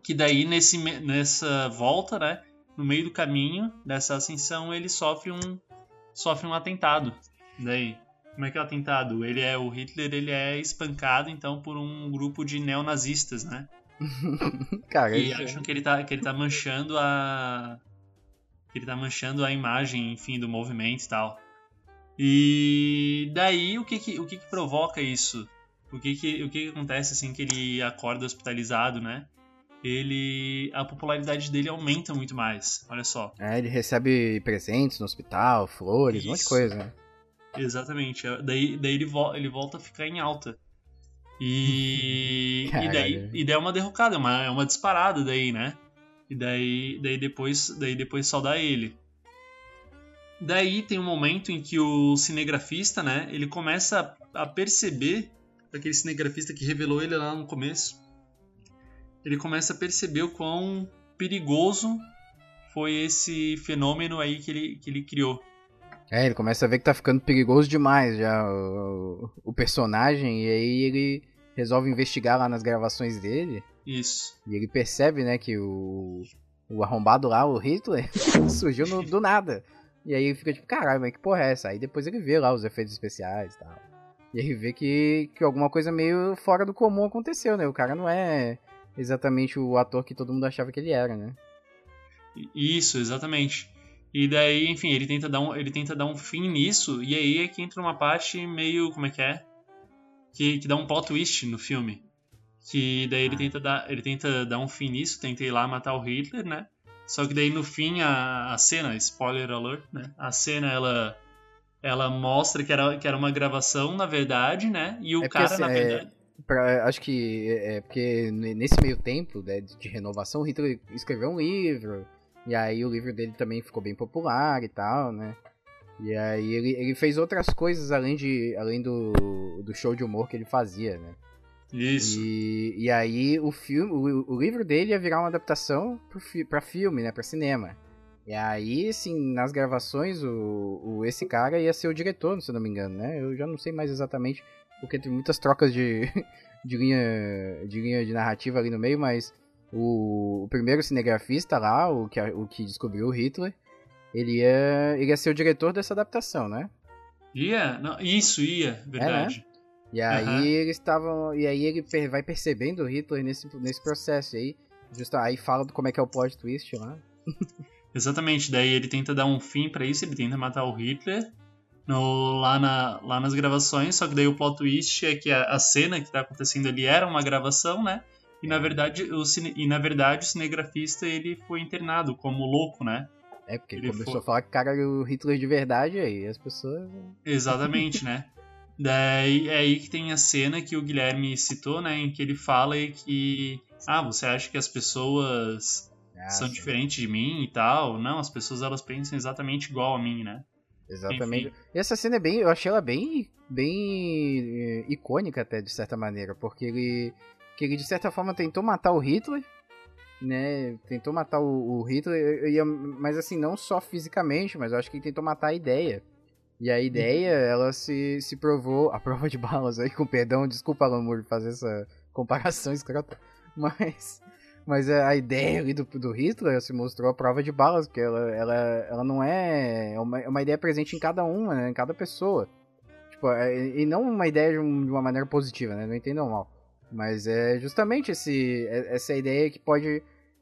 [SPEAKER 1] que daí nesse, nessa volta, né? No meio do caminho dessa ascensão, ele sofre um sofre um atentado. Daí, como é que é o atentado? Ele é o Hitler, ele é espancado então por um grupo de neonazistas, né?
[SPEAKER 2] Cara,
[SPEAKER 1] E
[SPEAKER 2] isso-
[SPEAKER 1] acham que ele tá, que ele tá manchando a. que ele tá manchando a imagem, enfim, do movimento e tal. E daí o que que, o que, que provoca isso? O que que, o que que acontece assim que ele acorda hospitalizado, né? Ele. a popularidade dele aumenta muito mais. Olha só.
[SPEAKER 2] é, ele recebe presentes no hospital, flores, um monte de
[SPEAKER 1] Isso.
[SPEAKER 2] coisa, né?
[SPEAKER 1] Exatamente. Daí, daí ele, vo- ele volta a ficar em alta. E, e, daí, e daí é uma derrocada, é uma, é uma disparada daí, né? E daí, daí depois daí depois saudar ele. Daí tem um momento em que o cinegrafista, né, ele começa a, a perceber, aquele cinegrafista que revelou ele lá no começo, ele começa a perceber o quão perigoso foi esse fenômeno aí que ele, que ele criou.
[SPEAKER 2] É, ele começa a ver que tá ficando perigoso demais já o, o personagem, e aí ele resolve investigar lá nas gravações dele,
[SPEAKER 1] Isso.
[SPEAKER 2] e ele percebe, né, que o, o arrombado lá, o Hitler, surgiu no- do nada. E aí ele fica tipo, caralho, mas que porra é essa? Aí depois ele vê lá os efeitos especiais e tal. E aí vê que, que alguma coisa meio fora do comum aconteceu, né? O cara não é exatamente o ator que todo mundo achava que ele era, né?
[SPEAKER 1] Isso, exatamente. E daí, enfim, ele tenta dar um, ele tenta dar um fim nisso, e aí é que entra uma parte meio. como é que é? Que, que dá um plot twist no filme. Que daí ele
[SPEAKER 2] Ah.
[SPEAKER 1] tenta dar. Ele tenta dar um fim nisso, tenta ir lá matar o Hitler, né? Só que daí no fim a, a cena, spoiler alert, né? A cena ela. Ela mostra que era, que era uma gravação, na verdade, né? E o
[SPEAKER 2] É
[SPEAKER 1] cara,
[SPEAKER 2] assim,
[SPEAKER 1] na
[SPEAKER 2] é-
[SPEAKER 1] verdade.
[SPEAKER 2] Pra- acho que é é porque ne- nesse meio tempo né, de de renovação, o Hitler escreveu um livro, e aí o livro dele também ficou bem popular e tal, né? E aí ele, ele fez outras coisas além, de, além do, do show de humor que ele fazia, né?
[SPEAKER 1] Isso.
[SPEAKER 2] E, e aí o filme, o, o livro dele ia virar uma adaptação pro fi, pra filme, né? Pra cinema. E aí, assim, nas gravações, o, o, esse cara ia ser o diretor, se eu não me engano, né? Eu já não sei mais exatamente, porque tem muitas trocas de, de, linha, de linha de narrativa ali no meio, mas o, o primeiro cinegrafista lá, o que, o que descobriu o Hitler, ele ia, ele ia ser o diretor dessa adaptação, né?
[SPEAKER 1] Ia? Não, isso, ia, verdade.
[SPEAKER 2] E aí
[SPEAKER 1] Aham.
[SPEAKER 2] eles estavam. E aí ele vai percebendo o Hitler nesse, nesse processo. E aí, aí fala do como é que é o plot twist lá.
[SPEAKER 1] Exatamente, daí ele tenta dar um fim pra isso, ele tenta matar o Hitler no, lá, na, lá nas gravações, só que daí o plot twist é que a, a cena que tá acontecendo ali era uma gravação, né? E na verdade o, cine, e na verdade o cinegrafista ele foi internado como louco, né?
[SPEAKER 2] É, porque ele começou
[SPEAKER 1] foi-
[SPEAKER 2] a falar que cara era o Hitler de verdade, aí as pessoas.
[SPEAKER 1] Exatamente, né? Daí é aí que tem a cena que o Guilherme citou, né? Em que ele fala que. Ah, você acha que as pessoas
[SPEAKER 2] Ah,
[SPEAKER 1] são
[SPEAKER 2] sim.
[SPEAKER 1] diferentes de mim e tal? Não, as pessoas elas pensam exatamente igual a mim, né?
[SPEAKER 2] Exatamente.
[SPEAKER 1] Enfim.
[SPEAKER 2] E essa cena é bem. Eu achei ela bem. bem eh, icônica até, de certa maneira. Porque ele. Que ele de certa forma tentou matar o Hitler. Né? Tentou matar o, o Hitler. e- e- mas assim, não só fisicamente, mas eu acho que ele tentou matar a ideia. E a ideia, ela se, se provou. A prova de balas aí, com perdão, desculpa, Alan Moore, fazer essa comparação escrota. Mas. Mas a ideia ali do, do Hitler se mostrou a prova de balas, que ela, ela, ela não é. É uma, é uma ideia presente em cada uma, né? Em cada pessoa. Tipo, é- e não uma ideia de, de uma maneira positiva, né? Não entendam mal. Mas é justamente esse, é- essa ideia que pode,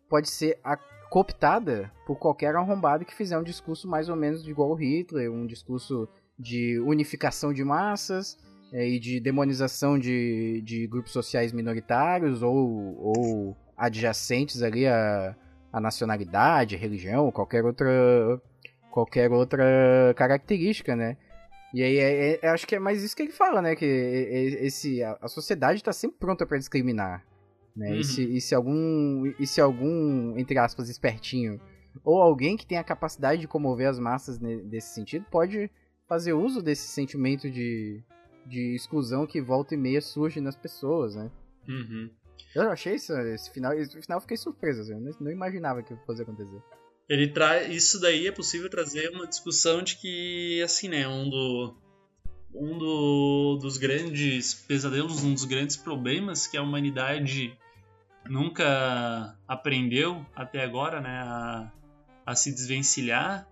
[SPEAKER 2] pode ser a- cooptada por qualquer arrombado que fizer um discurso mais ou menos igual ao Hitler, um discurso de unificação de massas é, e de demonização de, de grupos sociais minoritários ou, ou adjacentes ali à, à nacionalidade, religião, qualquer outra qualquer outra característica, né? E aí é- é- acho que é mais isso que ele fala, né? Que é- é- esse, a, a sociedade está sempre pronta para discriminar. Né?
[SPEAKER 1] Uhum.
[SPEAKER 2] E, se, e se algum, e se algum, entre aspas, espertinho, ou alguém que tem a capacidade de comover as massas ne- nesse sentido, pode fazer uso desse sentimento de, de exclusão que volta e meia surge nas pessoas, né?
[SPEAKER 1] Uhum.
[SPEAKER 2] Eu achei isso, esse final, esse final eu fiquei surpreso, assim, eu não, não imaginava que fosse acontecer.
[SPEAKER 1] Ele traz isso daí é possível trazer uma discussão de que assim, né, um do um do- dos grandes pesadelos, um dos grandes problemas que a humanidade nunca aprendeu até agora, né, a, a se desvencilhar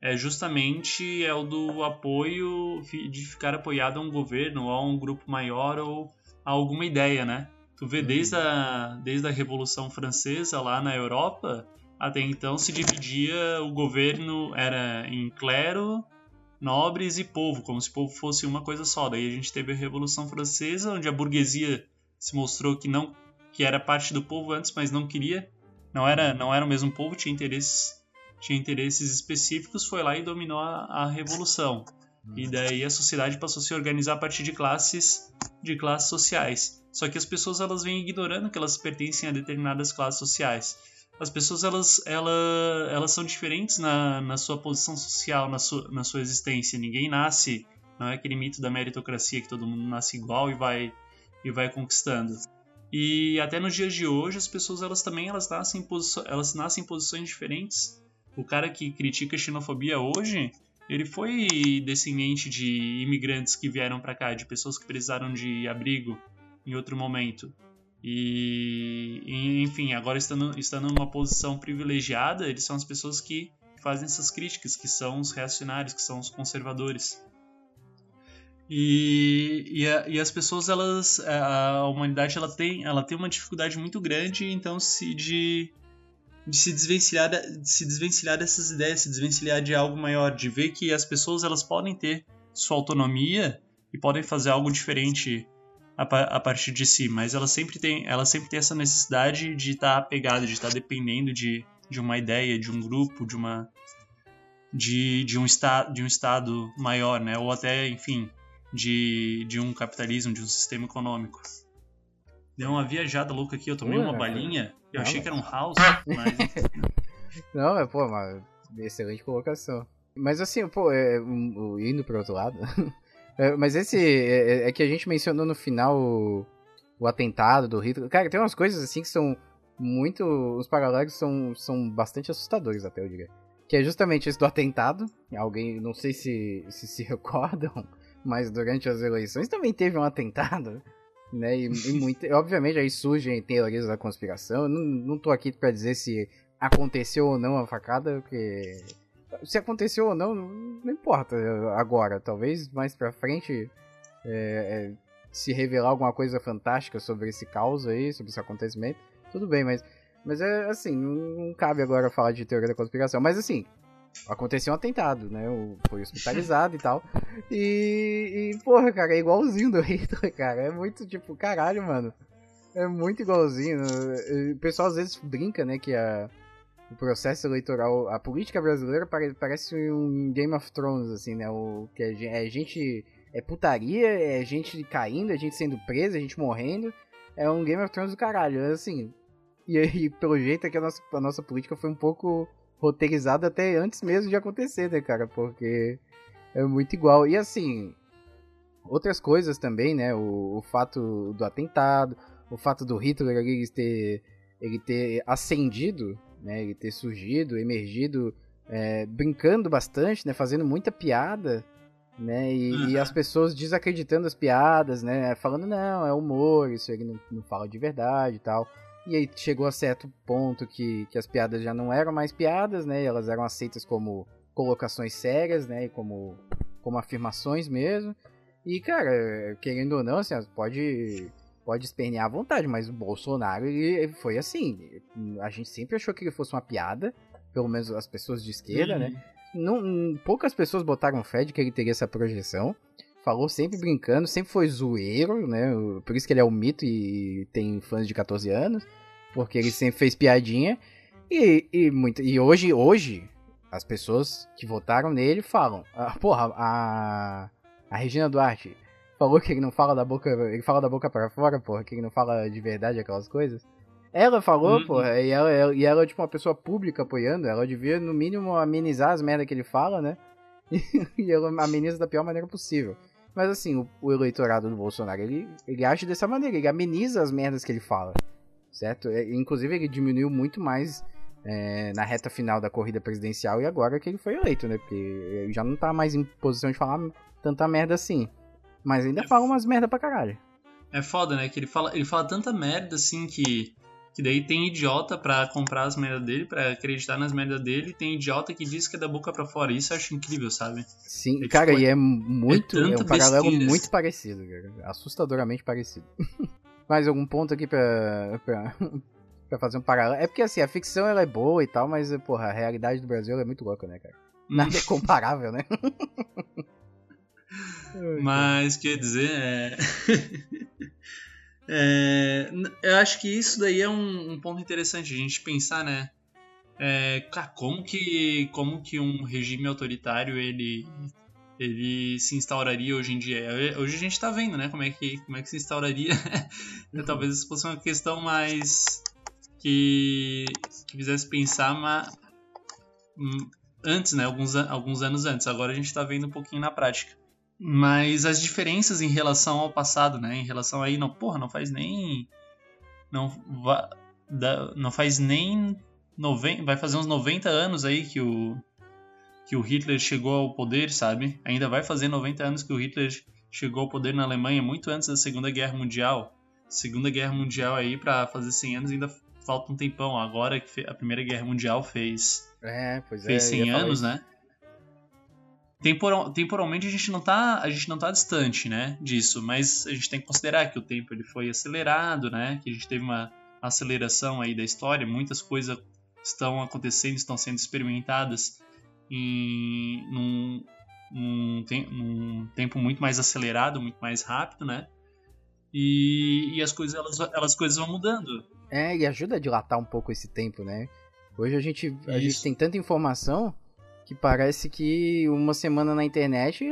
[SPEAKER 1] é justamente é o do apoio de ficar apoiado a um governo ou a um grupo maior ou a alguma ideia, né? Tu vê desde a, desde a Revolução Francesa lá na Europa, até então se dividia o governo era em clero, nobres e povo, como se o povo fosse uma coisa só. Daí a gente teve a Revolução Francesa, onde a burguesia se mostrou que não que era parte do povo antes, mas não queria, não era não era o mesmo povo, tinha interesses tinha interesses específicos, foi lá e dominou a, a revolução. E daí a sociedade passou a se organizar a partir de classes de classes sociais. Só que as pessoas elas vêm ignorando que elas pertencem a determinadas classes sociais as pessoas elas, ela, elas são diferentes na, na sua posição social, na sua, na sua existência. Ninguém nasce, não é aquele mito da meritocracia que todo mundo nasce igual e vai e vai conquistando. E até nos dias de hoje as pessoas elas também elas nascem em, elas nascem em posições diferentes. O cara que critica a xenofobia hoje, ele foi descendente de imigrantes que vieram para cá, de pessoas que precisaram de abrigo em outro momento. E, e, enfim, agora estando, estando numa posição privilegiada, eles são as pessoas que fazem essas críticas, que são os reacionários, que são os conservadores. E, e, a- e as pessoas, elas, a humanidade, ela tem, ela tem uma dificuldade muito grande, então, se de, de se desvencilhar, de se desvencilhar dessas ideias, se desvencilhar de algo maior, de ver que as pessoas, elas podem ter sua autonomia e podem fazer algo diferente a, pa- a partir de si, mas ela sempre tem, ela sempre tem essa necessidade de estar apegada, de estar dependendo de, de uma ideia, de um grupo, de uma de, de um estado de um estado maior, né? Ou até, enfim, de, de um capitalismo, de um sistema econômico. Deu uma viajada louca aqui, eu tomei uma balinha, eu achei
[SPEAKER 2] mas-
[SPEAKER 1] que era um house, mas
[SPEAKER 2] Não, é, pô, uma excelente colocação. Mas assim, pô, é, um, indo pro outro lado. é, mas esse. É, é que a gente mencionou no final o, o atentado do Hitler. Cara, tem umas coisas assim que são muito. Os paralelos são, são bastante assustadores, até eu diria. Que é justamente esse do atentado. Alguém, não sei se se, se recordam, mas durante as eleições também teve um atentado. Né? E, e muito, obviamente aí surgem teorias da conspiração. Eu Não, não tô aqui pra dizer se aconteceu ou não a facada, porque se aconteceu ou não, não importa agora. Talvez mais pra frente é, é, se revelar alguma coisa fantástica sobre esse caos aí, sobre esse acontecimento, tudo bem, mas, mas é assim, não, não cabe agora falar de teoria da conspiração. Mas assim, aconteceu um atentado, né? Foi hospitalizado e tal. E, e, porra, cara, é igualzinho do Hitler, cara. É muito tipo, caralho, mano. É muito igualzinho. O pessoal às vezes brinca, né, que a, o processo eleitoral, a política brasileira pare- parece um Game of Thrones, assim, né? O, que é, é gente. é putaria, é gente caindo, é gente sendo presa, é gente morrendo. É um Game of Thrones do caralho, assim. E pelo jeito, é que a nossa, a nossa política foi um pouco roteirizada até antes mesmo de acontecer, né, cara? Porque é muito igual. E assim, outras coisas também, né? O, o fato do atentado, o fato do Hitler ele ter, ele ter ascendido, né? Ele ter surgido, emergido, é, brincando bastante, né? Fazendo muita piada, né? E, uhum. e, as pessoas desacreditando as piadas, né? Falando, não, é humor, isso ele não, não fala de verdade e tal. E aí chegou a certo ponto que, que as piadas já não eram mais piadas, né? Elas eram aceitas como colocações sérias, né? E como, como afirmações mesmo. E, cara, querendo ou não, assim, pode, pode espernear à vontade, mas o Bolsonaro, ele foi assim. A gente sempre achou que ele fosse uma piada, pelo menos as pessoas de esquerda, né? uhum. né? Não, poucas pessoas botaram fé de que ele teria essa projeção. Falou sempre brincando, sempre foi zoeiro, né? Por isso que ele é um mito e tem fãs de 14 anos. Porque ele sempre fez piadinha. E, e, muito, e hoje, hoje, as pessoas que votaram nele falam. Ah, porra, a, a Regina Duarte falou que ele não fala da boca. Ele fala da boca para fora, porra, que ele não fala de verdade aquelas coisas. Ela falou, uhum. porra, e ela, ela, e ela é tipo uma pessoa pública apoiando, ela devia no mínimo amenizar as merdas que ele fala, né? e ela ameniza da pior maneira possível. Mas assim, o, o, eleitorado do Bolsonaro, ele, ele age dessa maneira, ele ameniza as merdas que ele fala, certo? É, inclusive ele diminuiu muito mais é, na reta final da corrida presidencial e agora que ele foi eleito, né? Porque ele já não tá mais em posição de falar tanta merda assim. Mas ainda é fala umas merda pra caralho.
[SPEAKER 1] É foda, né? Que ele fala, ele fala tanta merda assim que que daí tem idiota para comprar as merdas dele, para acreditar nas merdas dele, e tem idiota que diz que é da boca para fora. Isso eu acho incrível, sabe?
[SPEAKER 2] Sim, é, cara, tipo, e é muito. É, é um paralelo muito parecido, cara. Assustadoramente parecido. Mais algum ponto aqui pra, pra, pra fazer um paralelo? É porque assim, a ficção ela é boa e tal, mas, porra, a realidade do Brasil é muito louca, né, cara? Nada é comparável, né?
[SPEAKER 1] Mas, quer dizer, é. É, eu acho que isso daí é um, um, ponto interessante a gente pensar, né? É, cara, como que, como que um regime autoritário ele, ele se instauraria hoje em dia? Hoje a gente está vendo, né? Como é que, como é que se instauraria? Uhum. Talvez isso fosse uma questão mais que, que fizesse pensar mas, antes, né? Alguns, alguns anos antes. Agora a gente está vendo um pouquinho na prática. Mas as diferenças em relação ao passado, né? Em relação aí, não, porra, não faz nem. Não, não faz nem. Noven, vai fazer uns 90 anos aí que o, que o Hitler chegou ao poder, sabe? Ainda vai fazer 90 anos que o Hitler chegou ao poder na Alemanha, muito antes da Segunda Guerra Mundial. Segunda Guerra Mundial aí, para fazer 100 anos, ainda falta um tempão. Agora que a Primeira Guerra Mundial fez.
[SPEAKER 2] É, pois
[SPEAKER 1] fez é, 100 anos, né? Temporal, temporalmente a gente não tá a gente não tá distante né disso mas a gente tem que considerar que o tempo ele foi acelerado né que a gente teve uma aceleração aí da história muitas coisas estão acontecendo estão sendo experimentadas em num, num, num tempo muito mais acelerado muito mais rápido né e, e as coisas elas, elas coisas vão mudando.
[SPEAKER 2] É e ajuda a dilatar um pouco esse tempo né. Hoje a gente a gente tem tanta informação que parece que uma semana na internet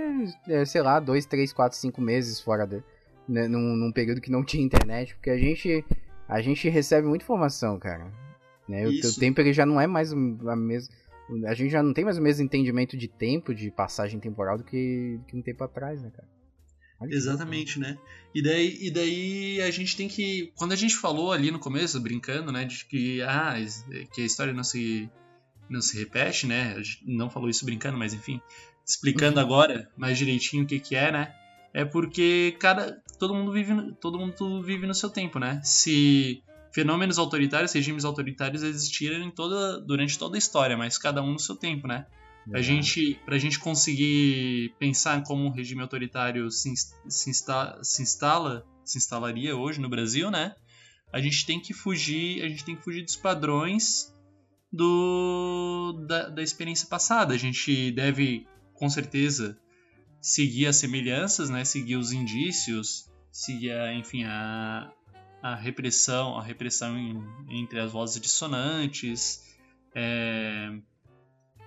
[SPEAKER 2] é, sei lá, dois, três, quatro, cinco meses fora de, né, num, num, período que não tinha internet, porque a gente a gente recebe muita informação, cara. Né? O, o tempo ele já não é mais a mesma a gente já não tem mais o mesmo entendimento de tempo, de passagem temporal do que, que um tempo atrás, né, cara?
[SPEAKER 1] Olha Exatamente, né? E daí, e daí a gente tem que. Quando a gente falou ali no começo, brincando, né? De que, ah, que a história não se não se repete, né? A gente não falou isso brincando, mas enfim, explicando uhum. agora mais direitinho o que que é, né? É porque cada todo mundo vive todo mundo vive no seu tempo, né? Se fenômenos autoritários, regimes autoritários existiram em toda durante toda a história, mas cada um no seu tempo, né? Pra uhum. gente, pra gente conseguir pensar como um regime autoritário se, se, insta, se instala, se instalaria hoje no Brasil, né? A gente tem que fugir, a gente tem que fugir dos padrões do, da, da experiência passada. A gente deve, com certeza, seguir as semelhanças, né? seguir os indícios, seguir, a, enfim, a, a repressão, a repressão em, entre as vozes dissonantes, é,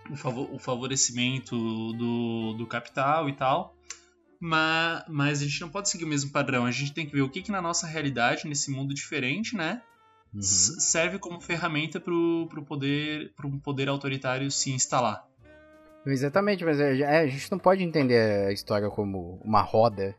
[SPEAKER 1] o, favor, o, favorecimento do, do capital e tal. mas, mas a gente não pode seguir o mesmo padrão. A gente tem que ver o que, que na nossa realidade, nesse mundo diferente, né?
[SPEAKER 2] Uhum.
[SPEAKER 1] Serve como ferramenta para o poder, um poder autoritário se instalar.
[SPEAKER 2] Exatamente, mas é, é, a gente não pode entender a história como uma roda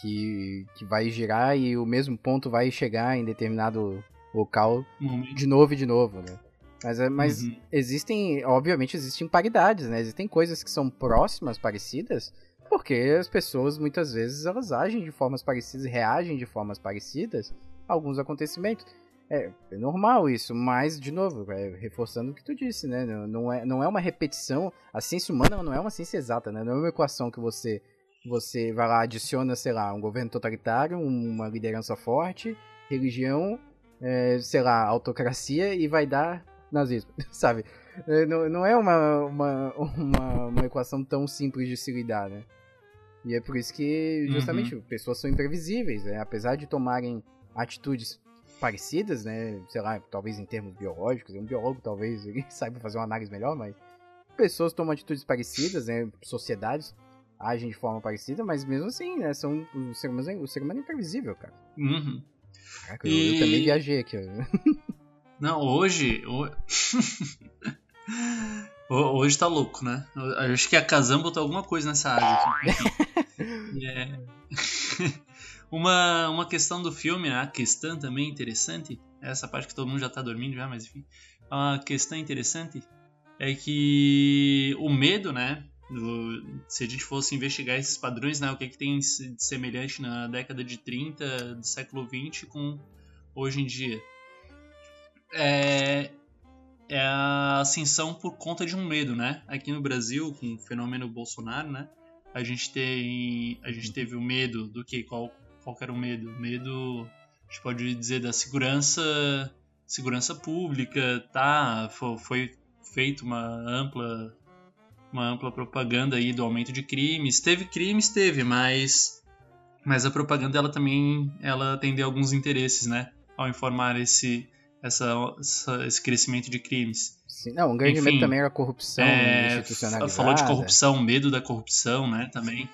[SPEAKER 2] que, que vai girar e o mesmo ponto vai chegar em determinado local
[SPEAKER 1] Momento.
[SPEAKER 2] de novo e de novo, né? Mas, é, mas
[SPEAKER 1] Uhum.
[SPEAKER 2] existem, obviamente, existem paridades, né? Existem coisas que são próximas, parecidas, porque as pessoas muitas vezes elas agem de formas parecidas, reagem de formas parecidas a alguns acontecimentos. É, é normal isso, mas, de novo, é, reforçando o que tu disse, né? Não, não é, não é uma repetição. A ciência humana não é uma ciência exata, né? Não é uma equação que você, você vai lá, adiciona, sei lá, um governo totalitário, uma liderança forte, religião, é, sei lá, autocracia e vai dar nazismo, sabe? É, Não, não é uma, uma, uma, uma equação tão simples de se lidar, né? E é por isso que, justamente, pessoas são imprevisíveis, né? Apesar de tomarem atitudes parecidas, né? Sei lá, talvez em termos biológicos, um biólogo talvez saiba fazer uma análise melhor, mas pessoas tomam atitudes parecidas, né? Sociedades agem de forma parecida, mas mesmo assim, né? São, o, ser humano, é- o ser humano é imprevisível, cara.
[SPEAKER 1] Uhum.
[SPEAKER 2] Caraca, eu, eu
[SPEAKER 1] E-
[SPEAKER 2] também viajei aqui.
[SPEAKER 1] Não, hoje. ho- Ho- Hoje tá louco, né? Eu acho que a Kazan botou alguma coisa nessa área aqui. É. uma, uma questão do filme, né? a questão também interessante, essa parte que todo mundo já tá dormindo já, mas enfim. Uma questão interessante é que o medo, né? do- se a gente fosse investigar esses padrões, né? O que, que tem de semelhante na década de 30 do século 20 com hoje em dia? é, é a ascensão por conta de um medo, né? Aqui no Brasil, com o fenômeno Bolsonaro, né? A gente tem, a gente teve o medo do que? Qual, qual era o medo? Medo, a gente pode dizer da segurança, segurança pública, tá? Foi, feita uma ampla, uma ampla propaganda aí do aumento de crimes. Teve crimes, teve, mas, mas a propaganda ela também, ela atendeu alguns interesses, né? Ao informar esse essa, essa- esse crescimento de crimes.
[SPEAKER 2] Sim, não, um grande
[SPEAKER 1] Enfim,
[SPEAKER 2] medo também era a corrupção
[SPEAKER 1] É, falou de corrupção, medo da corrupção, né, também.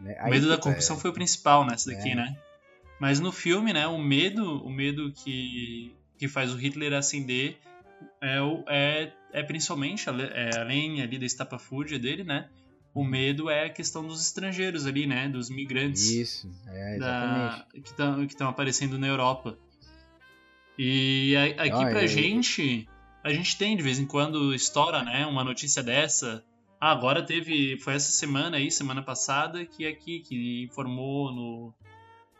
[SPEAKER 2] Né?
[SPEAKER 1] O
[SPEAKER 2] Aí,
[SPEAKER 1] medo da
[SPEAKER 2] puta,
[SPEAKER 1] corrupção foi o principal nessa daqui,
[SPEAKER 2] É.
[SPEAKER 1] né? Mas no filme, né, o medo, o medo que, que faz o Hitler ascender é, o- é, é principalmente, é, além ali da estapafúrdia dele, né, o medo é a questão dos estrangeiros ali, né, dos migrantes.
[SPEAKER 2] Isso, é, exatamente.
[SPEAKER 1] da, que estão aparecendo na Europa. E a- aqui pra
[SPEAKER 2] é-
[SPEAKER 1] gente, a gente tem de vez em quando estoura, né, uma notícia dessa. Ah, agora teve, foi essa semana aí, semana passada, que aqui, que informou no,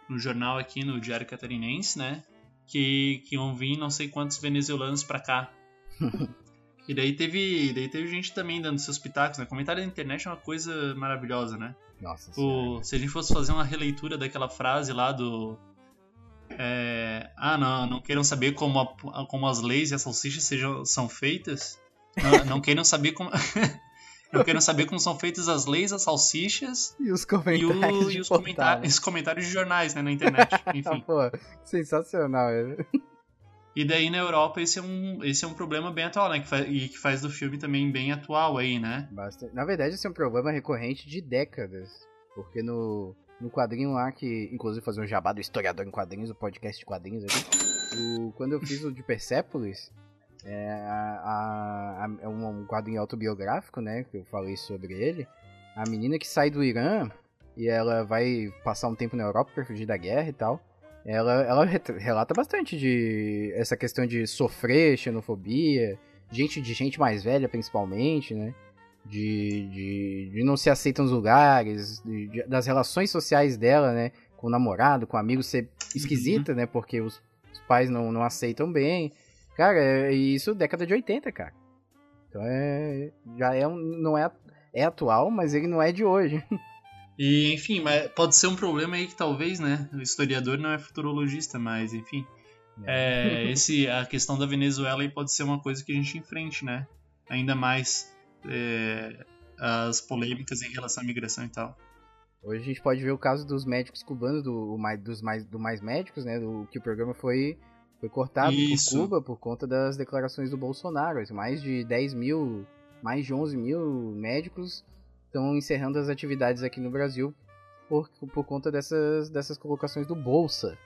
[SPEAKER 1] no jornal aqui, no Diário Catarinense, né, que, que iam vir não sei quantos venezuelanos pra cá. e daí teve, daí teve gente também dando seus pitacos, né, comentário da internet é uma coisa maravilhosa, né.
[SPEAKER 2] Nossa.
[SPEAKER 1] O- se a gente fosse fazer uma releitura daquela frase lá do. é, ah, não, não queiram saber como, a- como as leis e as salsichas sejam, são feitas. Não, não queiram saber como. não queiram saber como são feitas as leis, as salsichas
[SPEAKER 2] E os
[SPEAKER 1] e,
[SPEAKER 2] comentários
[SPEAKER 1] o-
[SPEAKER 2] de
[SPEAKER 1] e os, comentários, os comentários de jornais né, na internet.
[SPEAKER 2] Ah,
[SPEAKER 1] Enfim.
[SPEAKER 2] pô, sensacional. né?
[SPEAKER 1] E daí na Europa esse é um, esse é um problema bem atual, né? Que faz, e que faz do filme também bem atual aí, né?
[SPEAKER 2] Bastante. Na verdade, esse é um problema recorrente de décadas. Porque no, no quadrinho lá, que inclusive fazer um jabá do historiador em quadrinhos, o podcast de quadrinhos aqui. O, quando eu fiz o de Persepolis, é, a, a- é um, quadrinho autobiográfico, né? Que eu falei sobre ele. A menina que sai do Irã e ela vai passar um tempo na Europa pra fugir da guerra e tal. Ela, ela re- relata bastante de essa questão de sofrer xenofobia, gente de gente mais velha principalmente, né? De, de, de não se aceitar nos lugares, de- de- das relações sociais dela, né? Com o namorado, com o amigo ser esquisita, né? Porque os, os pais não, não aceitam bem. Cara, é, isso década de 80, cara. Então é. Já é um. Não é, é atual, mas ele não é de hoje.
[SPEAKER 1] E, enfim, mas pode ser um problema aí que talvez, né? O historiador não é futurologista, mas, enfim. É, esse, a questão da Venezuela aí pode ser uma coisa que a gente enfrente, né? Ainda mais é, as polêmicas em relação à migração e tal.
[SPEAKER 2] Hoje a gente pode ver o caso dos médicos cubanos, do, mais, dos mais, do Mais Médicos, né? Do, que o programa foi, foi cortado
[SPEAKER 1] Isso.
[SPEAKER 2] por Cuba por conta das declarações do Bolsonaro. Mais de 10 mil, mais de 11 mil médicos estão encerrando as atividades aqui no Brasil por, por conta dessas, dessas colocações do Bolsa.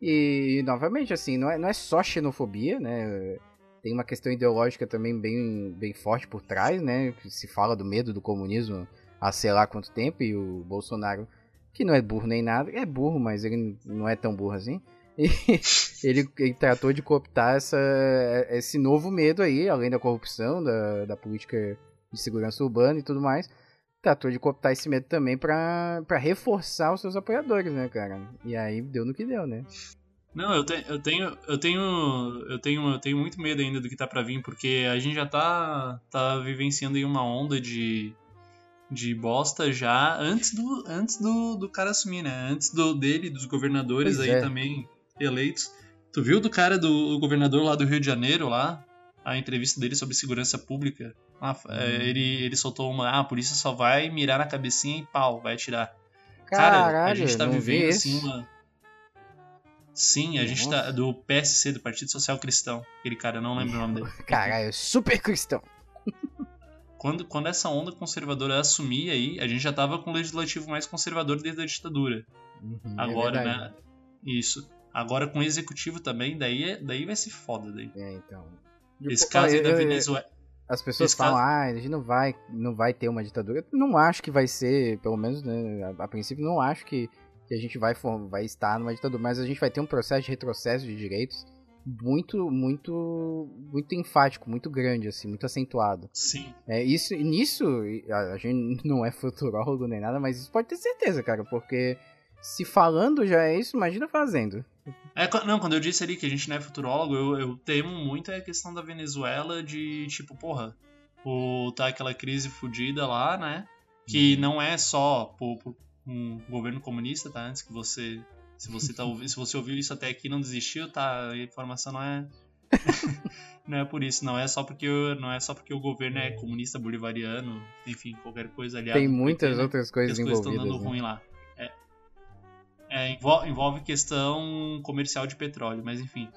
[SPEAKER 2] E, novamente, assim, não é, não é só xenofobia, né? Tem uma questão ideológica também bem, bem forte por trás, né? Se fala do medo do comunismo há sei lá quanto tempo, e o Bolsonaro, que não é burro nem nada, é burro, mas ele não é tão burro assim. ele, ele, tratou de cooptar essa, esse novo medo aí, além da corrupção, da, da política de segurança urbana e tudo mais. Tratou de cooptar esse medo também para reforçar os seus apoiadores, né, cara? E aí deu no que deu, né?
[SPEAKER 1] Não, eu, te, eu tenho, eu tenho, eu tenho, eu tenho muito medo ainda do que tá para vir, porque a gente já tá, tá vivenciando aí uma onda de, de bosta já antes do, antes do, do cara assumir, né? Antes do dele, dos governadores pois aí é. também eleitos. Tu viu do cara do governador lá do Rio de Janeiro lá? A entrevista dele sobre segurança pública. Ah, hum. ele, ele soltou uma. Ah, a polícia só vai mirar na cabecinha e pau, vai atirar.
[SPEAKER 2] Caralho,
[SPEAKER 1] cara, a gente tá vivendo assim uma. Sim, a Nossa. gente tá. Do PSC, do Partido Social Cristão. Aquele cara, eu não lembro o nome dele.
[SPEAKER 2] Caralho, super cristão.
[SPEAKER 1] Quando, quando essa onda conservadora assumir aí, a gente já tava com o legislativo mais conservador desde a ditadura. Uhum, é Agora, é né? Isso. Agora com o executivo também, daí, é, daí vai ser foda daí.
[SPEAKER 2] É, então.
[SPEAKER 1] Esse caso aí da Venezuela.
[SPEAKER 2] As pessoas Esse falam, caso... ah, a gente não vai, não vai ter uma ditadura. Eu não acho que vai ser, pelo menos, né, a, a princípio, não acho que, que a gente vai, vai estar numa ditadura, mas a gente vai ter um processo de retrocesso de direitos muito, muito, muito enfático, muito grande, assim, muito acentuado.
[SPEAKER 1] Sim.
[SPEAKER 2] É, isso, nisso, a, a gente não é futurólogo nem nada, mas isso pode ter certeza, cara, porque se falando já é isso, imagina fazendo.
[SPEAKER 1] É, não, quando eu disse ali que a gente não é futurólogo, eu, eu temo muito a questão da Venezuela de, tipo, porra, o, tá aquela crise fodida lá, né? Que uhum. não é só por, por, um governo comunista, tá? Antes que você. Se você, tá, se você ouviu isso até aqui e não desistiu, tá? A informação não é. não é por isso, não é só porque não é só porque o governo é comunista bolivariano, enfim, qualquer coisa ali.
[SPEAKER 2] Tem muitas né? outras coisas envolvidas.
[SPEAKER 1] As coisas estão dando
[SPEAKER 2] né?
[SPEAKER 1] ruim lá. É, envolve, envolve, questão comercial de petróleo, mas enfim.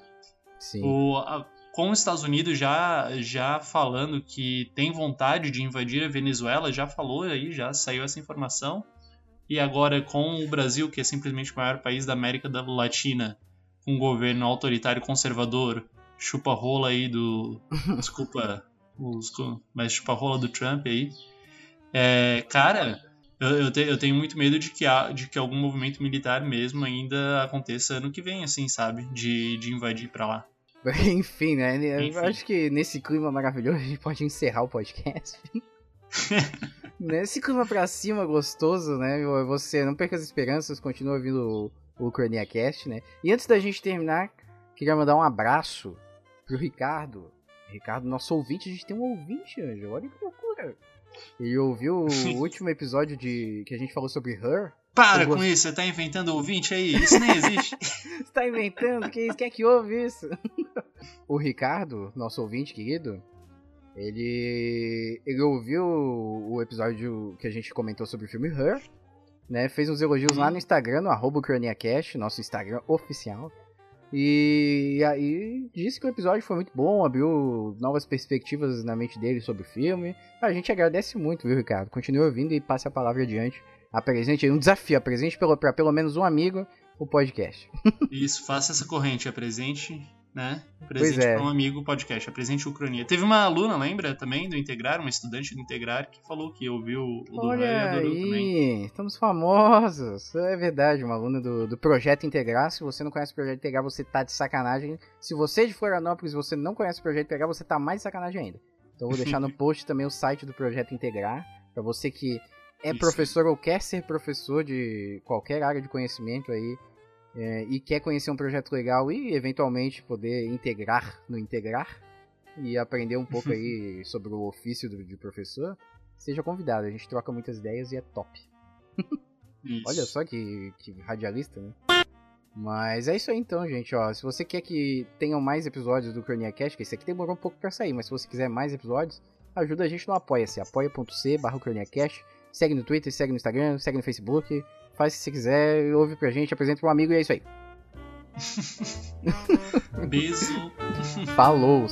[SPEAKER 1] O, a, com os Estados Unidos já, já falando que tem vontade de invadir a Venezuela, já falou aí, já saiu essa informação. E agora com o Brasil, que é simplesmente o maior país da América Latina, com um governo autoritário conservador, chupa-rola aí do. desculpa, os, mas chupa-rola do Trump aí. É, cara, eu, eu, te, eu, tenho muito medo de que, há, de que algum movimento militar mesmo ainda aconteça ano que vem, assim, sabe? De, de invadir para lá.
[SPEAKER 2] Enfim, né? Enfim. Eu acho que nesse clima maravilhoso a gente pode encerrar o podcast. nesse clima pra cima gostoso, né? Você não perca as esperanças, continua ouvindo o, o Cast, né? E antes da gente terminar, queria mandar um abraço pro Ricardo. Ricardo, nosso ouvinte, a gente tem um ouvinte, Anjo. Olha que loucura. E ouviu o último episódio de que a gente falou sobre Her?
[SPEAKER 1] Para com isso, você tá inventando ouvinte aí? Isso nem existe.
[SPEAKER 2] você tá inventando? Quem, quem é que ouve isso? o Ricardo, nosso ouvinte querido, ele, ele ouviu o episódio que a gente comentou sobre o filme Her, né? Fez uns elogios lá no Instagram, no arroba nosso Instagram oficial. E aí disse que o episódio foi muito bom, abriu novas perspectivas na mente dele sobre o filme. A gente agradece muito, viu, Ricardo? Continue ouvindo e passe a palavra adiante. Apresente um desafio, apresente para pelo menos um amigo o podcast.
[SPEAKER 1] Isso, faça essa corrente, apresente né? Presente é. para um amigo podcast, apresente o Cronia. Teve uma aluna, lembra, também, do Integrar, uma estudante do Integrar, que falou que ouviu o do
[SPEAKER 2] Olha e adorou aí, também. estamos famosos. É verdade, uma aluna do, do Projeto Integrar. Se você não conhece o Projeto Integrar, você tá de sacanagem. Se você é de Florianópolis e você não conhece o Projeto Integrar, você tá mais de sacanagem ainda. Então vou deixar no post também o site do Projeto Integrar, para você que é Isso. professor ou quer ser professor de qualquer área de conhecimento aí, é, e quer conhecer um projeto legal e eventualmente poder integrar no integrar e aprender um pouco aí sobre o ofício do, de professor, seja convidado. A gente troca muitas ideias e é top. Olha só que, que radialista, né? Mas é isso aí então, gente. Ó, se você quer que tenham mais episódios do Cronia Cast, que esse aqui demorou um pouco para sair, mas se você quiser mais episódios, ajuda a gente no apoia-se, apoia.c barra Segue no Twitter, segue no Instagram, segue no Facebook faz o que você quiser, ouve pra gente, apresenta pra um amigo e é isso aí.
[SPEAKER 1] Beijo.
[SPEAKER 2] Falou!